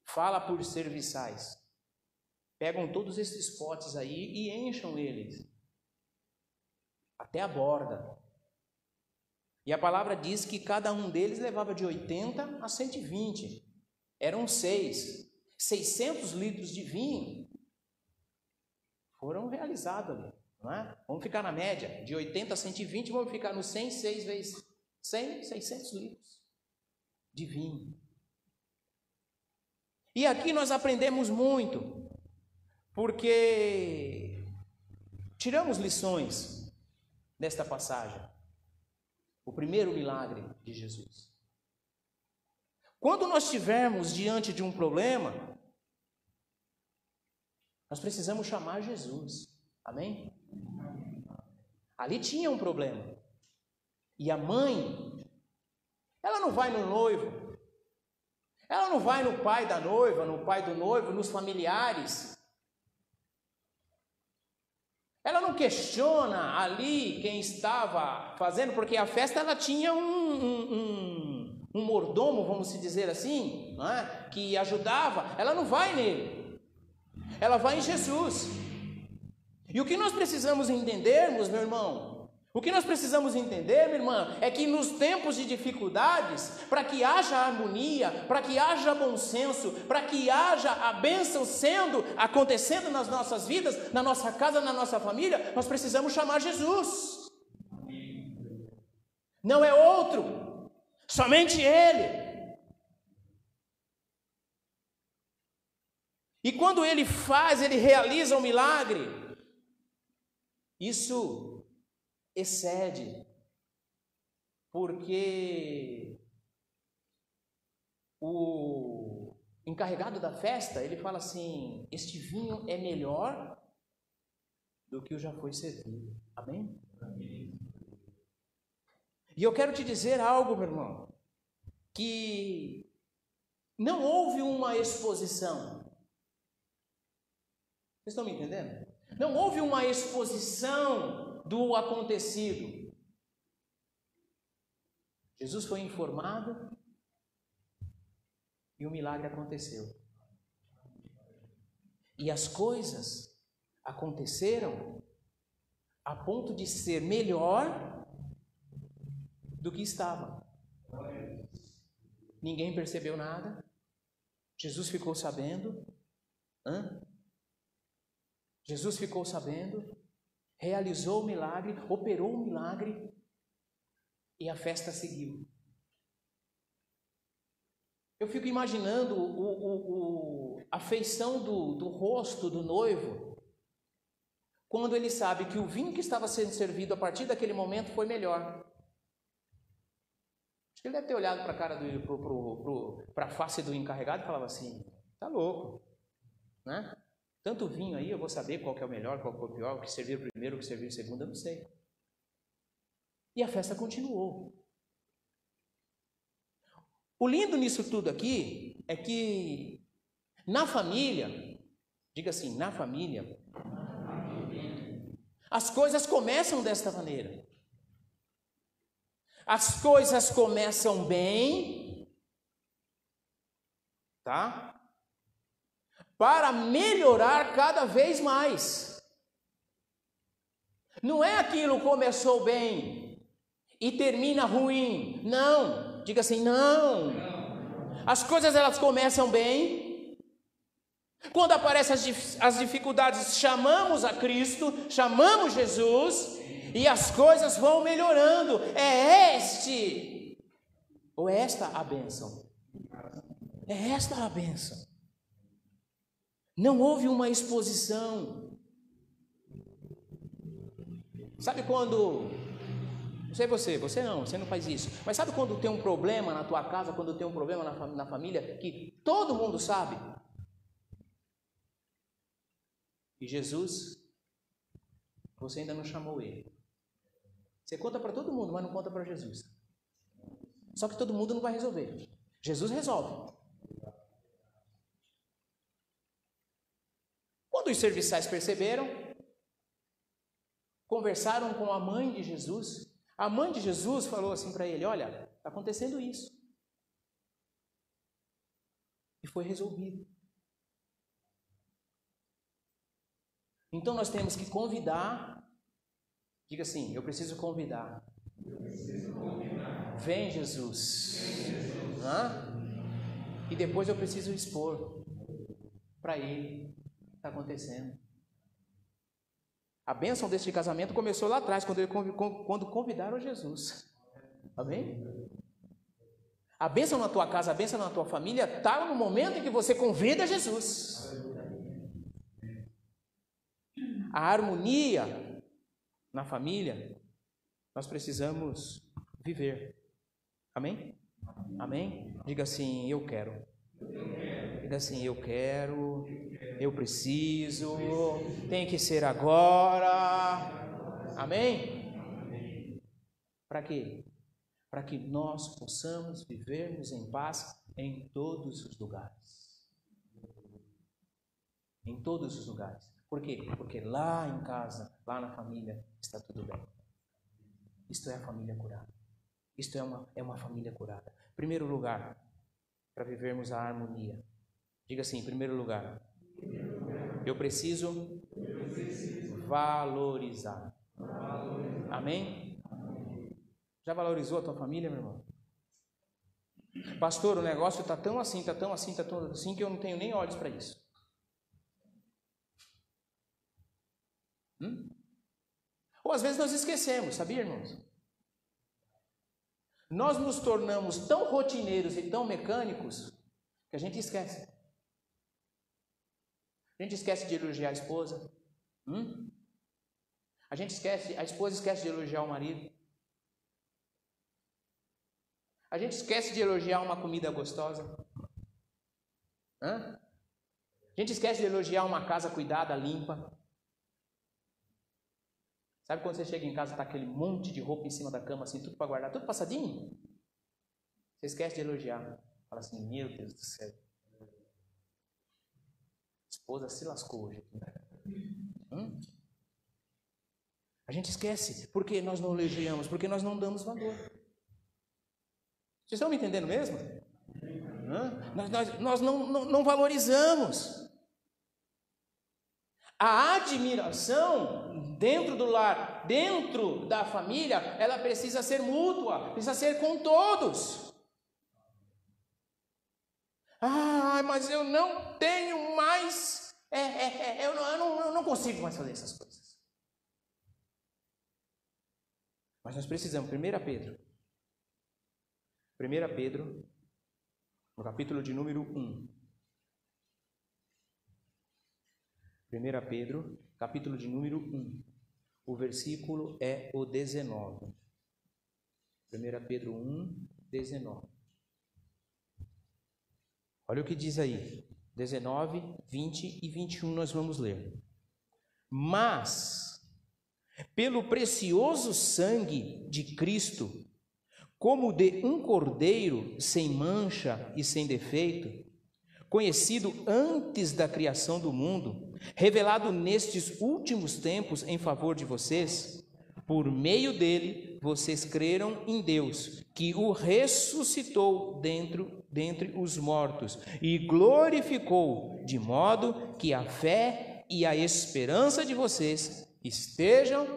fala por serviçais. Pegam todos esses potes aí e encham eles até a borda. E a palavra diz que cada um deles levava de 80 a 120. Eram seis. 600 litros de vinho foram realizados ali. Não é? Vamos ficar na média. De 80 a 120, vamos ficar no 100, 6 vezes 100, 600 litros de vinho. E aqui nós aprendemos muito, porque tiramos lições nesta passagem. O primeiro milagre de Jesus. Quando nós estivermos diante de um problema, nós precisamos chamar Jesus. Amém? Ali tinha um problema. E a mãe, ela não vai no noivo, ela não vai no pai da noiva, no pai do noivo, nos familiares. Ela não questiona ali quem estava fazendo, porque a festa ela tinha um, um, um, um mordomo, vamos dizer assim, é? que ajudava. Ela não vai nele, ela vai em Jesus. E o que nós precisamos entendermos, meu irmão, o que nós precisamos entender, minha irmã, é que nos tempos de dificuldades, para que haja harmonia, para que haja bom senso, para que haja a bênção sendo, acontecendo nas nossas vidas, na nossa casa, na nossa família, nós precisamos chamar Jesus. Não é outro, somente Ele. E quando Ele faz, Ele realiza um milagre, isso excede, porque o encarregado da festa, ele fala assim: "Este vinho é melhor do que o já foi servido". Amém? Amém. E eu quero te dizer algo, meu irmão, que não houve uma exposição. Vocês estão me entendendo? Não houve uma exposição do acontecido. Jesus foi informado e o milagre aconteceu. E as coisas aconteceram a ponto de ser melhor do que estava. Ninguém percebeu nada. Jesus ficou sabendo. Hã? Jesus ficou sabendo realizou o milagre, operou o milagre e a festa seguiu. Eu fico imaginando o, o, o, a feição do, do rosto do noivo quando ele sabe que o vinho que estava sendo servido a partir daquele momento foi melhor. Acho que ele deve ter olhado para a cara do, para a face do encarregado e falava assim: tá louco, né? Tanto vinho aí, eu vou saber qual que é o melhor, qual que é o pior, o que servir primeiro, o que servir segundo, eu não sei. E a festa continuou. O lindo nisso tudo aqui é que na família, diga assim, na família, as coisas começam desta maneira. As coisas começam bem, tá? Para melhorar cada vez mais. Não é aquilo começou bem e termina ruim. Não, diga assim, não. As coisas elas começam bem. Quando aparecem as, as dificuldades, chamamos a Cristo, chamamos Jesus e as coisas vão melhorando. É este ou é esta a bênção? É esta a bênção. Não houve uma exposição. Sabe quando. Não sei você, você não, você não faz isso. Mas sabe quando tem um problema na tua casa, quando tem um problema na, na família, que todo mundo sabe? E Jesus, você ainda não chamou ele. Você conta para todo mundo, mas não conta para Jesus. Só que todo mundo não vai resolver. Jesus resolve. Quando os serviçais perceberam, conversaram com a mãe de Jesus. A mãe de Jesus falou assim para ele: Olha, está acontecendo isso. E foi resolvido. Então nós temos que convidar. Diga assim: Eu preciso convidar. Eu preciso convidar. Vem Jesus. Vem Jesus. E depois eu preciso expor para ele está acontecendo. A bênção deste casamento começou lá atrás, quando, ele, quando convidaram Jesus. Amém? A bênção na tua casa, a bênção na tua família está no momento em que você convida Jesus. A harmonia na família nós precisamos viver. Amém? Amém? Diga assim: eu quero. Diga assim: eu quero, eu preciso, tem que ser agora. Amém? Para quê? Para que nós possamos vivermos em paz em todos os lugares. Em todos os lugares. Por quê? Porque lá em casa, lá na família, está tudo bem. Isto é a família curada. Isto é uma, é uma família curada. Primeiro lugar, para vivermos a harmonia. Diga assim, em primeiro lugar, eu preciso valorizar. Amém? Já valorizou a tua família, meu irmão? Pastor, o negócio está tão assim, está tão assim, está tão assim que eu não tenho nem olhos para isso. Hum? Ou às vezes nós esquecemos, sabia, irmãos? Nós nos tornamos tão rotineiros e tão mecânicos que a gente esquece. A gente esquece de elogiar a esposa. Hum? A gente esquece, a esposa esquece de elogiar o marido. A gente esquece de elogiar uma comida gostosa. Hã? A gente esquece de elogiar uma casa cuidada, limpa. Sabe quando você chega em casa e tá aquele monte de roupa em cima da cama, assim, tudo para guardar, tudo passadinho? Você esquece de elogiar. Fala assim, meu Deus do céu. Esposa se lascou hoje. Hum? A gente esquece. Por que nós não elogiamos? Porque nós não damos valor. Vocês estão me entendendo mesmo? Hã? Nós, nós, nós não, não, não valorizamos. A admiração dentro do lar, dentro da família, ela precisa ser mútua, precisa ser com todos. Ah, mas eu não tenho mais. É, é, é, eu, não, eu, não, eu não consigo mais fazer essas coisas. Mas nós precisamos, 1 Pedro. 1 Pedro, no capítulo de número 1. 1 Pedro, capítulo de número 1. O versículo é o 19. 1 Pedro 1, 19. Olha o que diz aí. 19, 20 e 21 nós vamos ler. Mas, pelo precioso sangue de Cristo, como de um cordeiro sem mancha e sem defeito, conhecido antes da criação do mundo, revelado nestes últimos tempos em favor de vocês, por meio dele vocês creram em Deus, que o ressuscitou dentro dentre os mortos e glorificou, de modo que a fé e a esperança de vocês estejam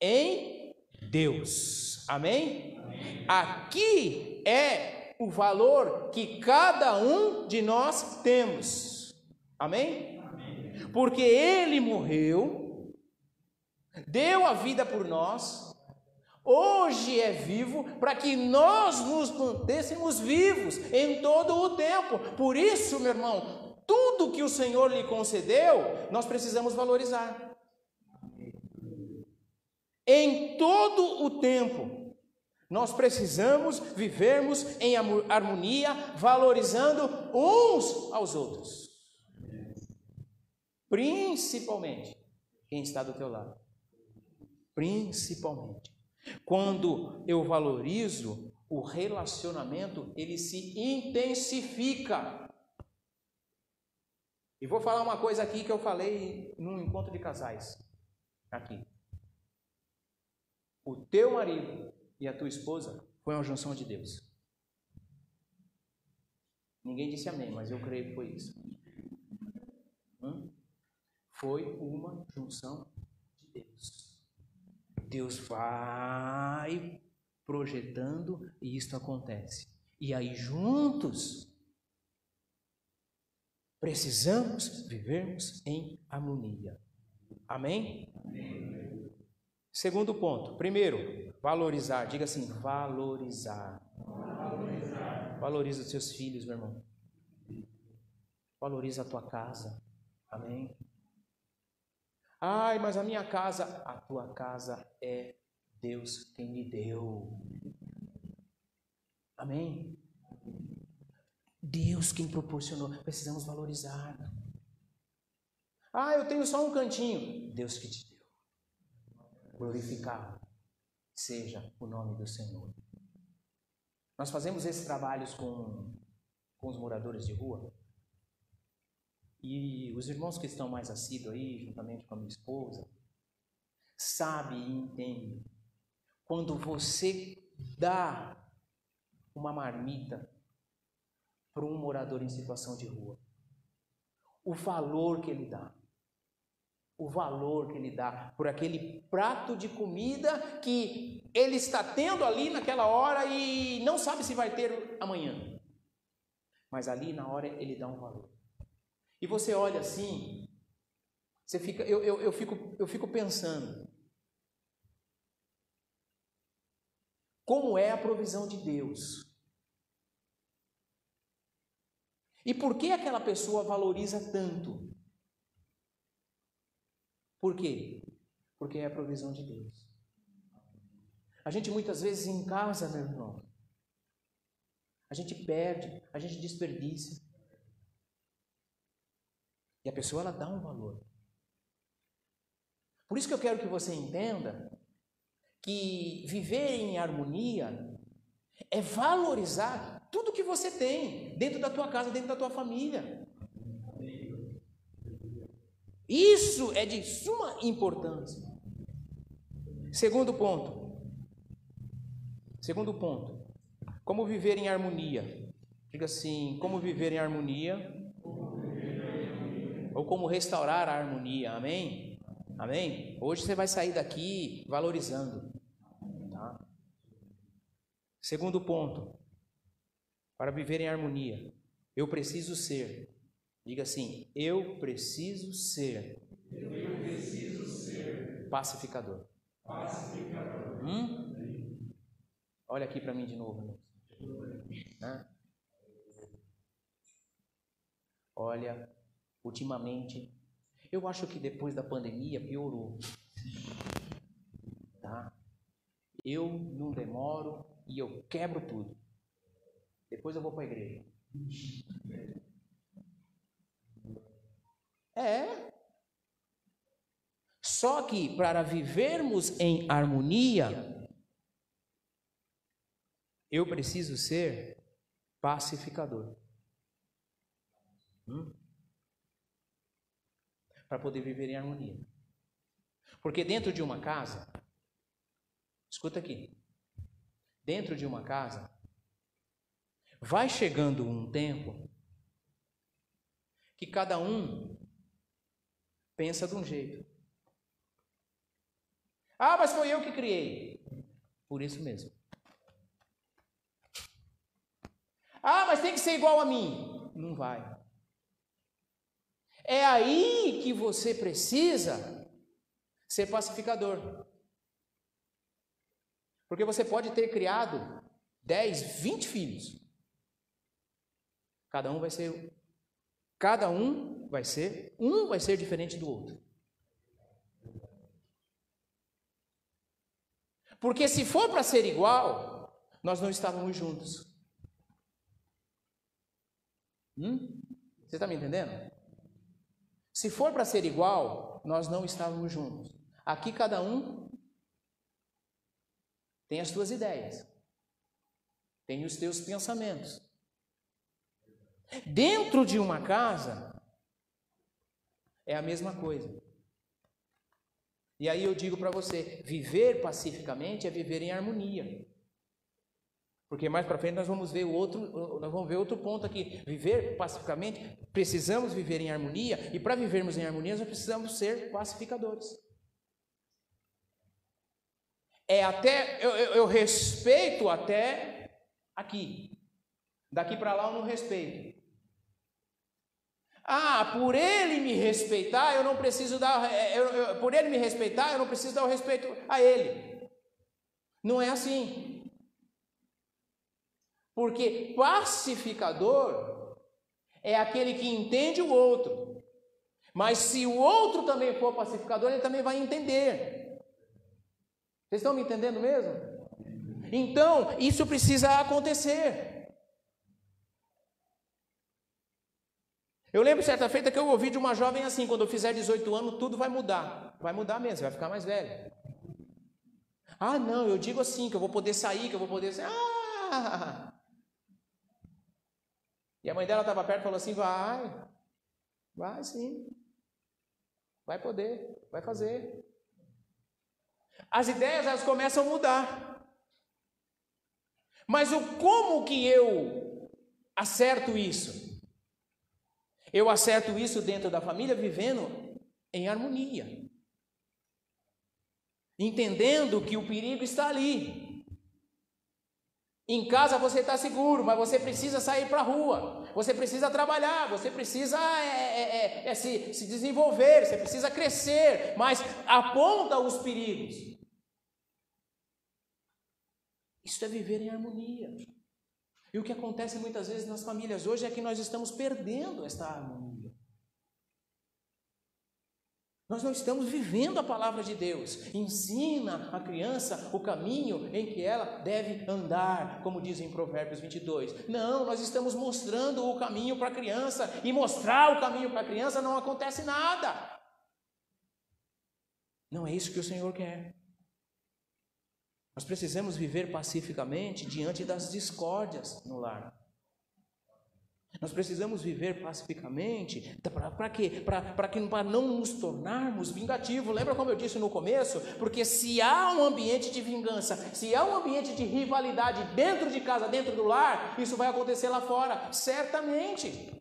em Deus. Amém? Aqui é o valor que cada um de nós temos. Amém? Porque ele morreu, deu a vida por nós, hoje é vivo para que nós nos mantêssemos vivos em todo o tempo. Por isso, meu irmão, tudo que o Senhor lhe concedeu, nós precisamos valorizar. Em todo o tempo, nós precisamos vivermos em harmonia, valorizando uns aos outros. Principalmente quem está do teu lado. Principalmente. Quando eu valorizo, o relacionamento ele se intensifica. E vou falar uma coisa aqui que eu falei num encontro de casais aqui. O teu marido e a tua esposa foi uma junção de Deus. Ninguém disse amém, mas eu creio que foi isso. Hum? Foi uma junção. Deus vai projetando e isto acontece. E aí juntos precisamos vivermos em harmonia. Amém? Amém? Segundo ponto. Primeiro, valorizar. Diga assim, valorizar. Valorizar. Valoriza os seus filhos, meu irmão. Valoriza a tua casa. Amém? Ai, mas a minha casa, a tua casa é Deus quem lhe deu. Amém? Deus quem proporcionou. Precisamos valorizar. Ah, eu tenho só um cantinho. Deus que te deu. Glorificado seja o nome do Senhor. Nós fazemos esses trabalhos com, com os moradores de rua. E os irmãos que estão mais assíduos aí, juntamente com a minha esposa, sabem e entendem. Quando você dá uma marmita para um morador em situação de rua, o valor que ele dá o valor que ele dá por aquele prato de comida que ele está tendo ali naquela hora e não sabe se vai ter amanhã. Mas ali na hora ele dá um valor. E você olha assim, você fica, eu, eu, eu, fico, eu fico pensando. Como é a provisão de Deus? E por que aquela pessoa valoriza tanto? Por quê? Porque é a provisão de Deus. A gente muitas vezes em casa, meu irmão, a gente perde, a gente desperdiça. E a pessoa ela dá um valor. Por isso que eu quero que você entenda que viver em harmonia é valorizar tudo que você tem dentro da tua casa, dentro da tua família. Isso é de suma importância. Segundo ponto. Segundo ponto. Como viver em harmonia? Diga assim: como viver em harmonia? Ou como restaurar a harmonia? Amém? Amém? Hoje você vai sair daqui valorizando. Tá? Segundo ponto. Para viver em harmonia, eu preciso ser Diga assim: eu preciso ser. Eu preciso ser pacificador. Pacificador. Hum? Olha aqui para mim de novo. Né? Olha, ultimamente, eu acho que depois da pandemia piorou. Tá? Eu não demoro e eu quebro tudo. Depois eu vou para a igreja. É. Só que para vivermos em harmonia, eu preciso ser pacificador. Hum? Para poder viver em harmonia. Porque dentro de uma casa, escuta aqui, dentro de uma casa, vai chegando um tempo que cada um pensa de um jeito. Ah, mas foi eu que criei. Por isso mesmo. Ah, mas tem que ser igual a mim. Não vai. É aí que você precisa ser pacificador. Porque você pode ter criado 10, 20 filhos. Cada um vai ser cada um vai ser, um vai ser diferente do outro. Porque se for para ser igual, nós não estávamos juntos. Hum? Você está me entendendo? Se for para ser igual, nós não estávamos juntos. Aqui cada um tem as suas ideias, tem os teus pensamentos. Dentro de uma casa, é a mesma coisa. E aí eu digo para você, viver pacificamente é viver em harmonia. Porque mais para frente nós vamos ver outro, nós vamos ver outro ponto aqui. Viver pacificamente, precisamos viver em harmonia, e para vivermos em harmonia nós precisamos ser pacificadores. É até eu, eu, eu respeito até aqui. Daqui para lá eu não respeito. Ah, por ele me respeitar, eu não preciso dar. É, eu, eu, por ele me respeitar, eu não preciso dar o respeito a ele. Não é assim. Porque pacificador é aquele que entende o outro. Mas se o outro também for pacificador, ele também vai entender. Vocês estão me entendendo mesmo? Então, isso precisa acontecer. Eu lembro certa feita que eu ouvi de uma jovem assim: quando eu fizer 18 anos, tudo vai mudar. Vai mudar mesmo, vai ficar mais velho. Ah, não, eu digo assim: que eu vou poder sair, que eu vou poder. Ah! E a mãe dela estava perto e falou assim: vai, vai sim, vai poder, vai fazer. As ideias elas começam a mudar. Mas o como que eu acerto isso? Eu acerto isso dentro da família vivendo em harmonia. Entendendo que o perigo está ali. Em casa você está seguro, mas você precisa sair para a rua, você precisa trabalhar, você precisa é, é, é, é, se, se desenvolver, você precisa crescer, mas aponta os perigos. Isso é viver em harmonia. E o que acontece muitas vezes nas famílias hoje é que nós estamos perdendo esta harmonia. Nós não estamos vivendo a palavra de Deus. Ensina a criança o caminho em que ela deve andar, como diz em Provérbios 22. Não, nós estamos mostrando o caminho para a criança e mostrar o caminho para a criança não acontece nada. Não é isso que o Senhor quer. Nós precisamos viver pacificamente diante das discórdias no lar. Nós precisamos viver pacificamente para quê? Para que para não nos tornarmos vingativos. Lembra como eu disse no começo? Porque se há um ambiente de vingança, se há um ambiente de rivalidade dentro de casa, dentro do lar, isso vai acontecer lá fora, certamente.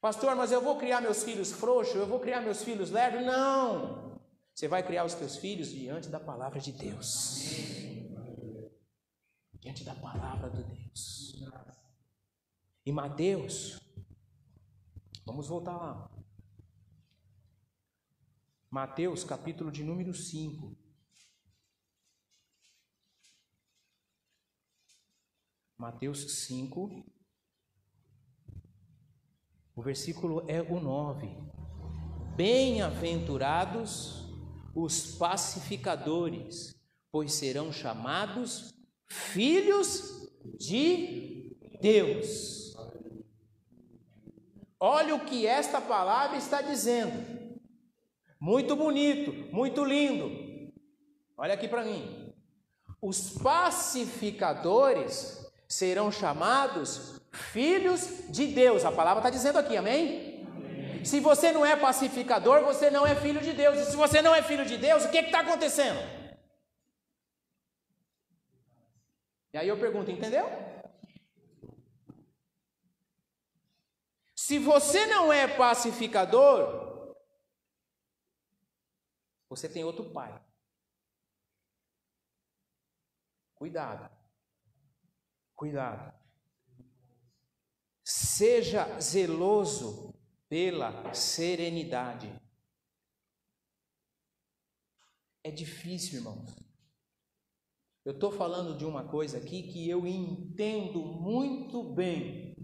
Pastor, mas eu vou criar meus filhos frouxos, eu vou criar meus filhos lerdos? Não. Você vai criar os teus filhos diante da palavra de Deus. Diante da palavra de Deus. E Mateus, vamos voltar lá. Mateus, capítulo de número 5. Mateus 5, o versículo é o 9. Bem-aventurados os pacificadores, pois serão chamados filhos de Deus. Olha o que esta palavra está dizendo. Muito bonito, muito lindo. Olha aqui para mim. Os pacificadores serão chamados filhos de Deus. A palavra está dizendo aqui, amém? Se você não é pacificador, você não é filho de Deus. E se você não é filho de Deus, o que está acontecendo? E aí eu pergunto, entendeu? Se você não é pacificador, você tem outro pai. Cuidado. Cuidado. Seja zeloso pela serenidade. É difícil, irmãos. Eu estou falando de uma coisa aqui que eu entendo muito bem.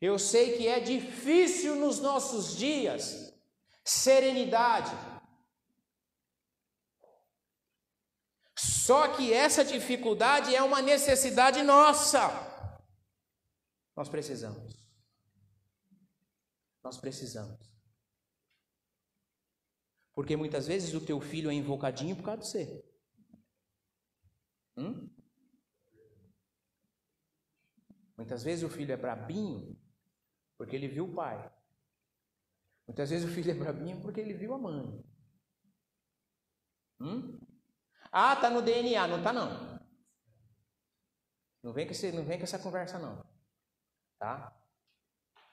Eu sei que é difícil nos nossos dias serenidade. Só que essa dificuldade é uma necessidade nossa. Nós precisamos. Nós precisamos. Porque muitas vezes o teu filho é invocadinho por causa de você. Hum? Muitas vezes o filho é brabinho porque ele viu o pai. Muitas vezes o filho é brabinho porque ele viu a mãe. Hum? Ah, tá no DNA, não tá não. Não vem com, esse, não vem com essa conversa não. Tá?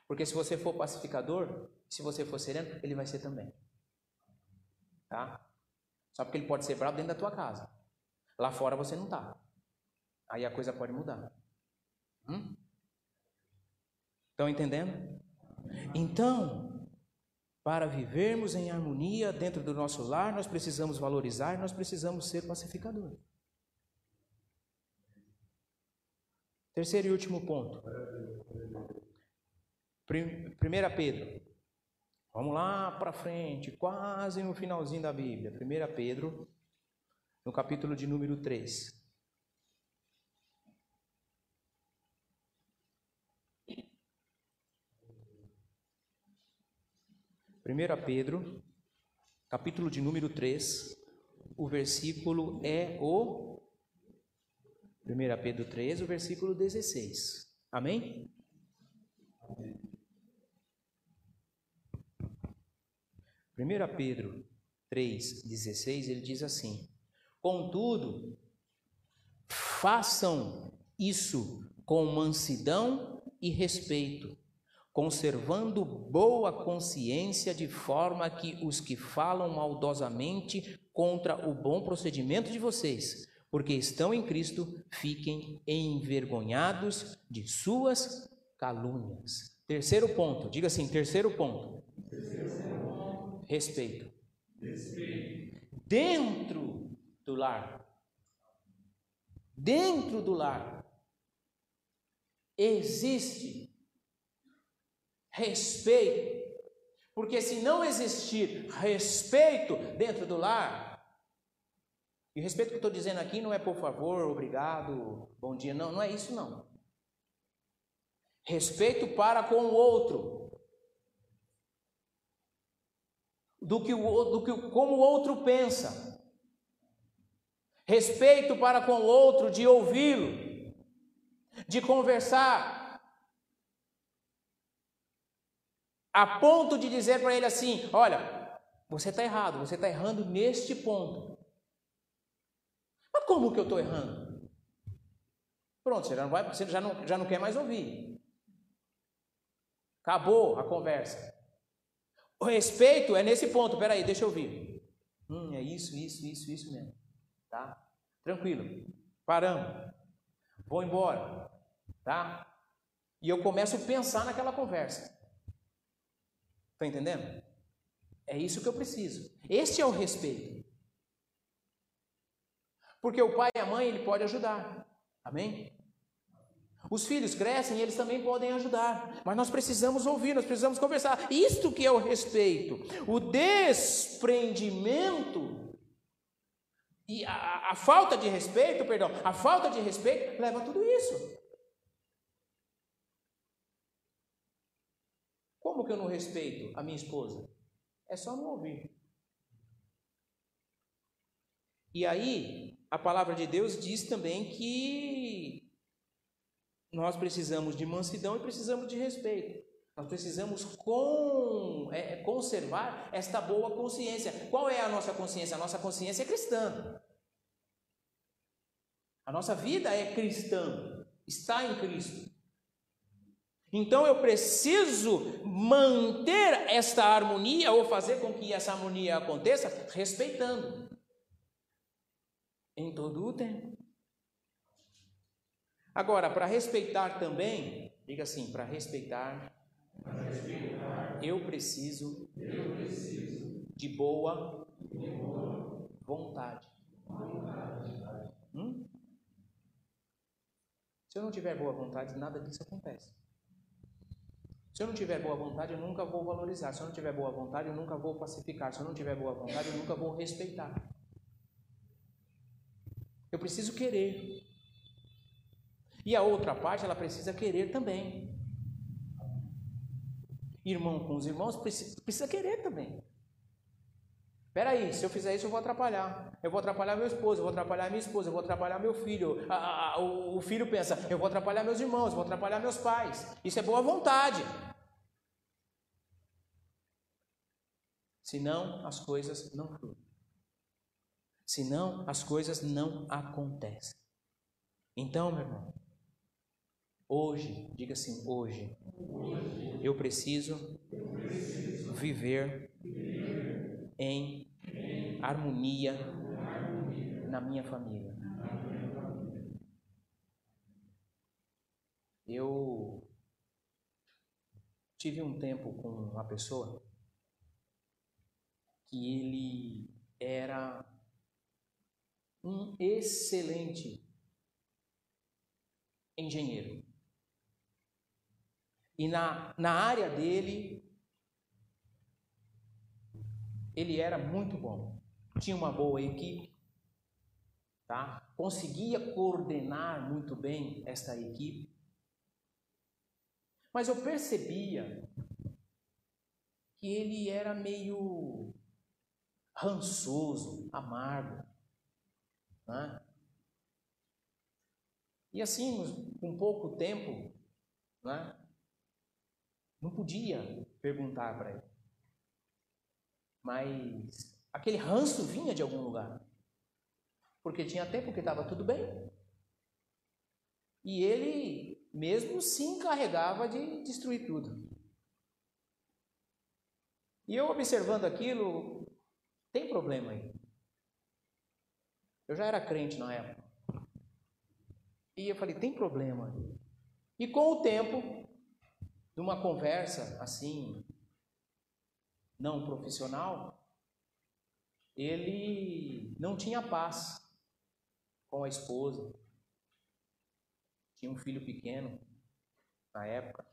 Porque se você for pacificador, se você for sereno, ele vai ser também. Tá? Só porque ele pode ser bravo dentro da tua casa. Lá fora você não tá. Aí a coisa pode mudar. Hum? Estão entendendo? Então, para vivermos em harmonia dentro do nosso lar, nós precisamos valorizar, nós precisamos ser pacificadores. Terceiro e último ponto. 1 Pedro, Vamos lá para frente, quase no finalzinho da Bíblia. 1 Pedro, no capítulo de número 3. Primeira Pedro, capítulo de número 3, o versículo é o 1 Pedro 3, o versículo 16. Amém? Amém. 1 Pedro 3,16, ele diz assim: Contudo, façam isso com mansidão e respeito, conservando boa consciência, de forma que os que falam maldosamente contra o bom procedimento de vocês, porque estão em Cristo, fiquem envergonhados de suas calúnias. Terceiro ponto, diga assim: terceiro ponto. Respeito. Respeito. Dentro do lar. Dentro do lar. Existe respeito. Porque se não existir respeito dentro do lar, e o respeito que eu estou dizendo aqui não é por favor, obrigado, bom dia, não, não é isso não. Respeito para com o outro. do que, o, do que como o outro pensa. Respeito para com o outro de ouvi-lo, de conversar, a ponto de dizer para ele assim: olha, você está errado, você está errando neste ponto. Mas como que eu estou errando? Pronto, você já não, vai, você já não, já não quer mais ouvir. Acabou a conversa. O respeito é nesse ponto, peraí, deixa eu ouvir. Hum, é isso, isso, isso, isso mesmo. Tá? Tranquilo. Paramos. Vou embora. Tá? E eu começo a pensar naquela conversa. Está entendendo? É isso que eu preciso. Este é o respeito. Porque o pai e a mãe, ele pode ajudar. Amém? Os filhos crescem e eles também podem ajudar, mas nós precisamos ouvir, nós precisamos conversar. Isto que é o respeito, o desprendimento e a, a falta de respeito, perdão, a falta de respeito leva a tudo isso. Como que eu não respeito a minha esposa? É só não ouvir. E aí, a palavra de Deus diz também que nós precisamos de mansidão e precisamos de respeito. Nós precisamos com, é, conservar esta boa consciência. Qual é a nossa consciência? A nossa consciência é cristã. A nossa vida é cristã, está em Cristo. Então eu preciso manter esta harmonia ou fazer com que essa harmonia aconteça respeitando em todo o tempo. Agora, para respeitar também, diga assim, para respeitar, eu preciso, de boa vontade. vontade. Hum? Se eu não tiver boa vontade, nada disso acontece. Se eu não tiver boa vontade, eu nunca vou valorizar. Se eu não tiver boa vontade, eu nunca vou pacificar. Se eu não tiver boa vontade, eu nunca vou respeitar. Eu preciso querer. E a outra parte, ela precisa querer também. Irmão com os irmãos precisa, precisa querer também. Espera aí, se eu fizer isso eu vou atrapalhar. Eu vou atrapalhar meu esposo, eu vou atrapalhar minha esposa, eu vou atrapalhar meu filho. O, o filho pensa, eu vou atrapalhar meus irmãos, eu vou atrapalhar meus pais. Isso é boa vontade. Senão as coisas não fluem. Senão as coisas não acontecem. Então, meu irmão, Hoje, diga assim, hoje, hoje eu, preciso eu preciso viver, viver em, em harmonia, harmonia na minha família. Eu tive um tempo com uma pessoa que ele era um excelente engenheiro. E na, na área dele, ele era muito bom. Tinha uma boa equipe, tá? Conseguia coordenar muito bem esta equipe. Mas eu percebia que ele era meio rançoso, amargo. Né? E assim, com pouco tempo, né? Não podia perguntar para ele. Mas aquele ranço vinha de algum lugar. Porque tinha tempo que estava tudo bem. E ele mesmo se encarregava de destruir tudo. E eu observando aquilo, tem problema aí. Eu já era crente na época. E eu falei, tem problema. E com o tempo, numa conversa assim, não profissional, ele não tinha paz com a esposa. Tinha um filho pequeno na época.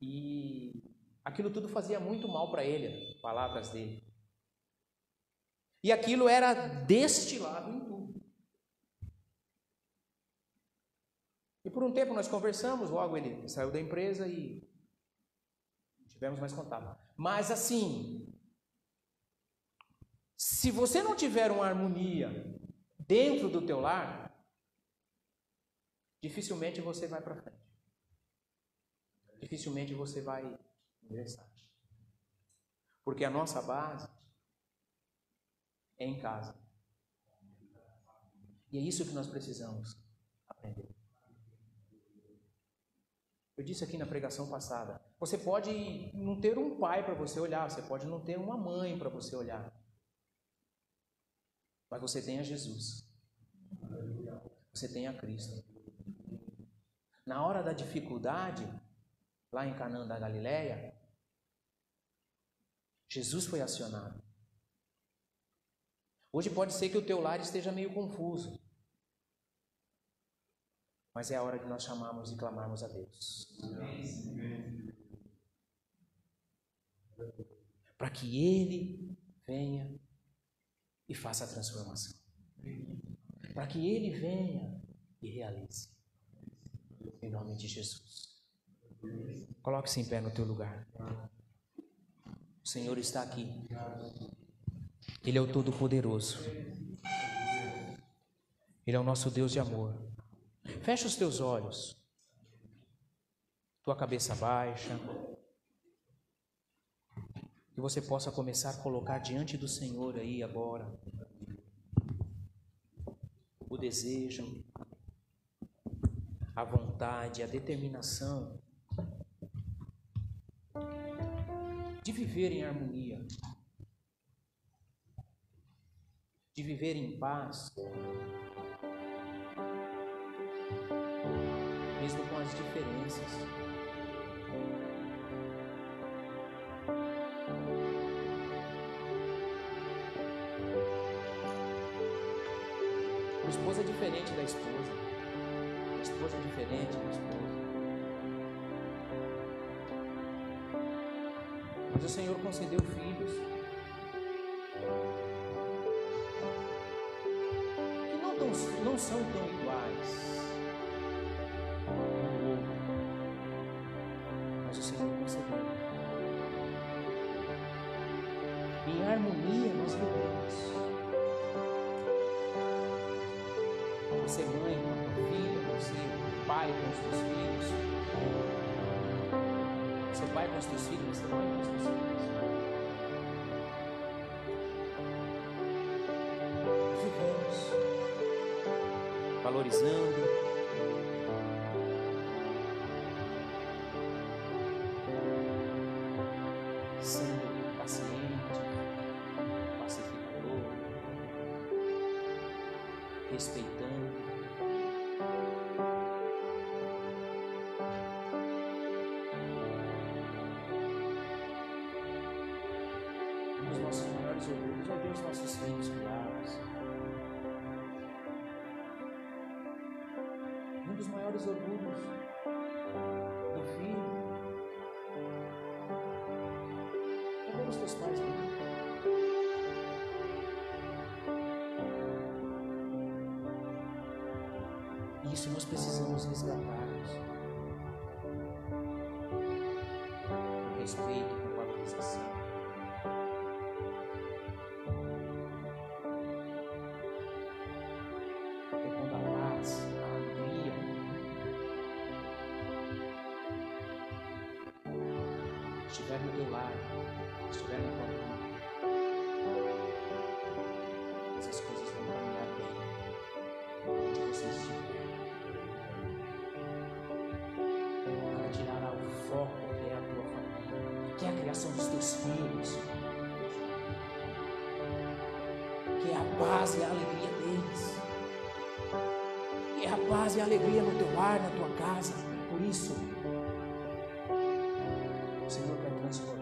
E aquilo tudo fazia muito mal para ele, palavras dele. E aquilo era destilado em tudo. E por um tempo nós conversamos, logo ele saiu da empresa e tivemos mais contato. Mas assim, se você não tiver uma harmonia dentro do teu lar, dificilmente você vai para frente. Dificilmente você vai ingressar. Porque a nossa base é em casa. E é isso que nós precisamos aprender. Eu disse aqui na pregação passada: você pode não ter um pai para você olhar, você pode não ter uma mãe para você olhar, mas você tem a Jesus, você tem a Cristo. Na hora da dificuldade, lá em Canaã da Galileia, Jesus foi acionado. Hoje pode ser que o teu lar esteja meio confuso. Mas é a hora de nós chamarmos e clamarmos a Deus. Para que Ele venha e faça a transformação. Para que Ele venha e realize. Em nome de Jesus. Coloque-se em pé no teu lugar. O Senhor está aqui. Ele é o Todo-Poderoso. Ele é o nosso Deus de amor. Fecha os teus olhos. Tua cabeça baixa. Que você possa começar a colocar diante do Senhor aí agora o desejo, a vontade, a determinação de viver em harmonia. de viver em paz, mesmo com as diferenças. A esposa é diferente da esposa, a esposa é diferente da esposa. Mas o Senhor concedeu filhos não são tão iguais harmonia nós vivemos. Você mãe com a tua filha, você pai com os teus filhos. Você pai com os teus filhos, você mãe com os teus filhos. Isso nós precisamos resgatarmos. Paz e a alegria deles, que é a paz e alegria no teu lar, na tua casa. Por isso, o Senhor quer transformar.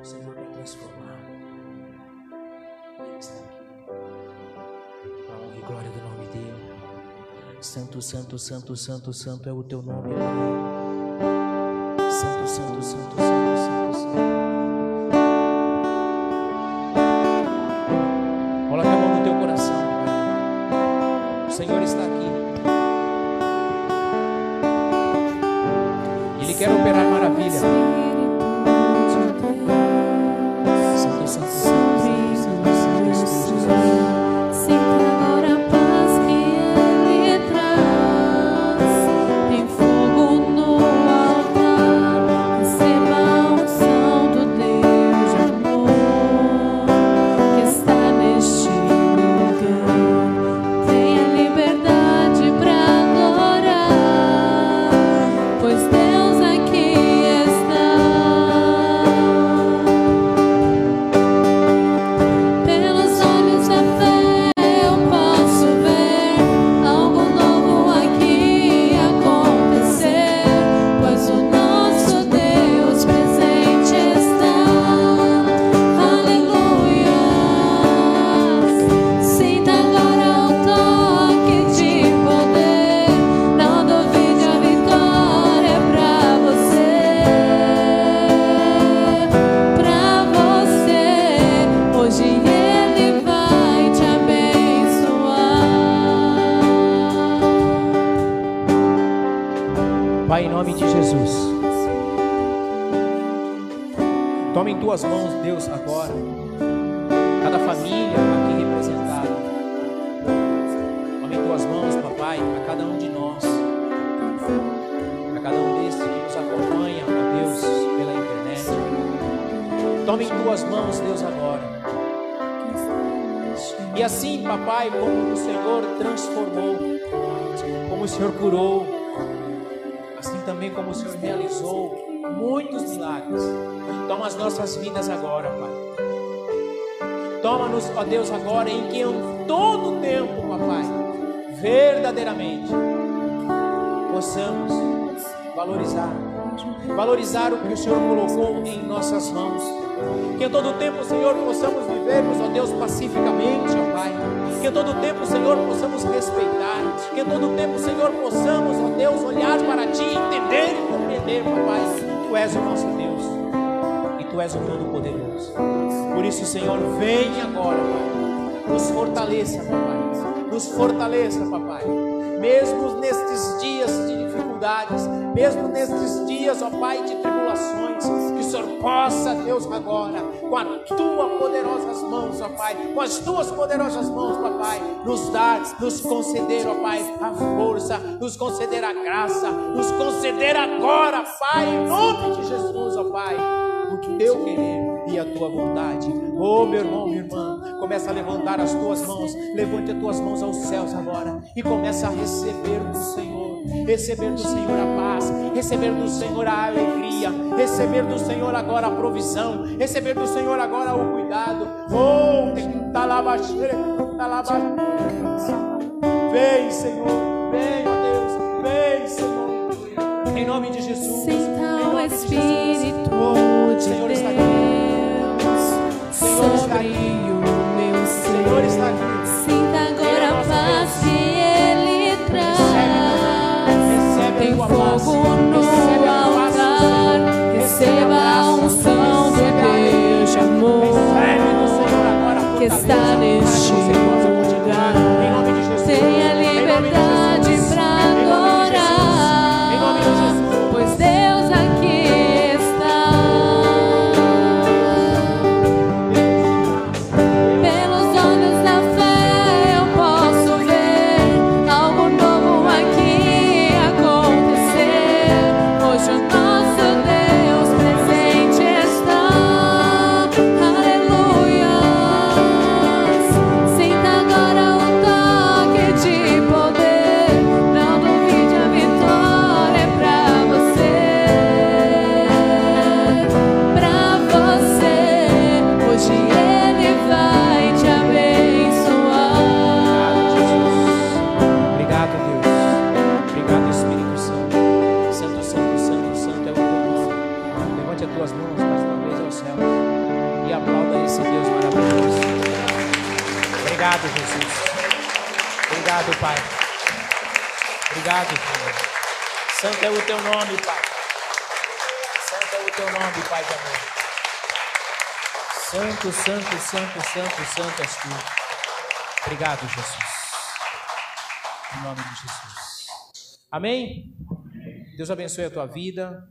O Senhor quer transformar. Ele está aqui. A honra e glória do nome dEle. Santo, santo, santo, santo, santo é o teu nome, Pai. Santo, santo, santo, santo, valorizar, valorizar o que o Senhor colocou em nossas mãos. Que em todo tempo, Senhor, possamos vivermos, ó Deus, pacificamente, ó Pai. Que em todo tempo, Senhor, possamos respeitar. Que em todo tempo, Senhor, possamos, ó Deus, olhar para Ti, entender e compreender, papai. Tu és o nosso Deus e Tu és o Todo-Poderoso. Por isso, Senhor, vem agora, Pai. Nos fortaleça, papai. Nos fortaleça, papai. Mesmo nestes dias de dificuldades, mesmo nestes dias, ó Pai, de tribulações, que o Senhor possa, Deus, agora, com as tuas poderosas mãos, ó Pai, com as tuas poderosas mãos, papai, nos dar, nos conceder, ó Pai, a força, nos conceder a graça, nos conceder agora, Pai, em nome de Jesus, ó Pai, o teu querer e a tua vontade. Oh, meu irmão, minha irmã, começa a levantar as tuas mãos, levante as tuas mãos aos céus agora e começa a receber do Senhor. Receber do Senhor a paz, receber do Senhor a alegria, receber do Senhor agora a provisão, receber do Senhor agora o cuidado. Oh. Vem, Senhor, vem, ó Deus, vem, Senhor, em nome de Jesus. o de Jesus. Espírito Oh, de Senhor está aqui. Deus Senhor está sobre aqui. Senhor está aqui. Sinta agora a paz que Ele traz. Recebe, Tem fogo no altar. Receba a unção do Deus que está neste Santo é o teu nome, Pai. Santo é o teu nome, Pai de amor. Santo, santo, santo, santo, santo és tu. Obrigado, Jesus. Em nome de Jesus. Amém? Deus abençoe a tua vida.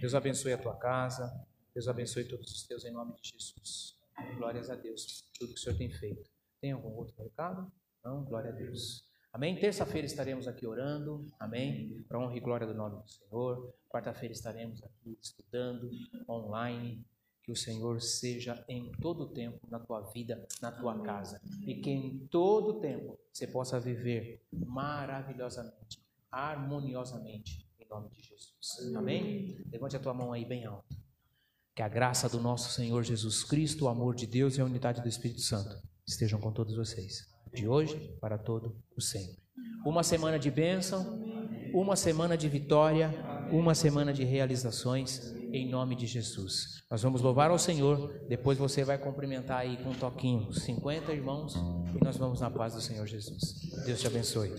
Deus abençoe a tua casa. Deus abençoe todos os teus em nome de Jesus. Glórias a Deus. Tudo que o Senhor tem feito. Tem algum outro recado? Não? Glória a Deus. Amém? Terça-feira estaremos aqui orando. Amém? Para honra e glória do nome do Senhor. Quarta-feira estaremos aqui estudando online. Que o Senhor seja em todo o tempo na tua vida, na tua casa. E que em todo o tempo você possa viver maravilhosamente, harmoniosamente, em nome de Jesus. Amém? Levante a tua mão aí bem alto. Que a graça do nosso Senhor Jesus Cristo, o amor de Deus e a unidade do Espírito Santo estejam com todos vocês, de hoje para todo o sempre. Uma semana de bênção, uma semana de vitória, uma semana de realizações, em nome de Jesus. Nós vamos louvar ao Senhor, depois você vai cumprimentar aí com um toquinho, 50 irmãos, e nós vamos na paz do Senhor Jesus. Deus te abençoe.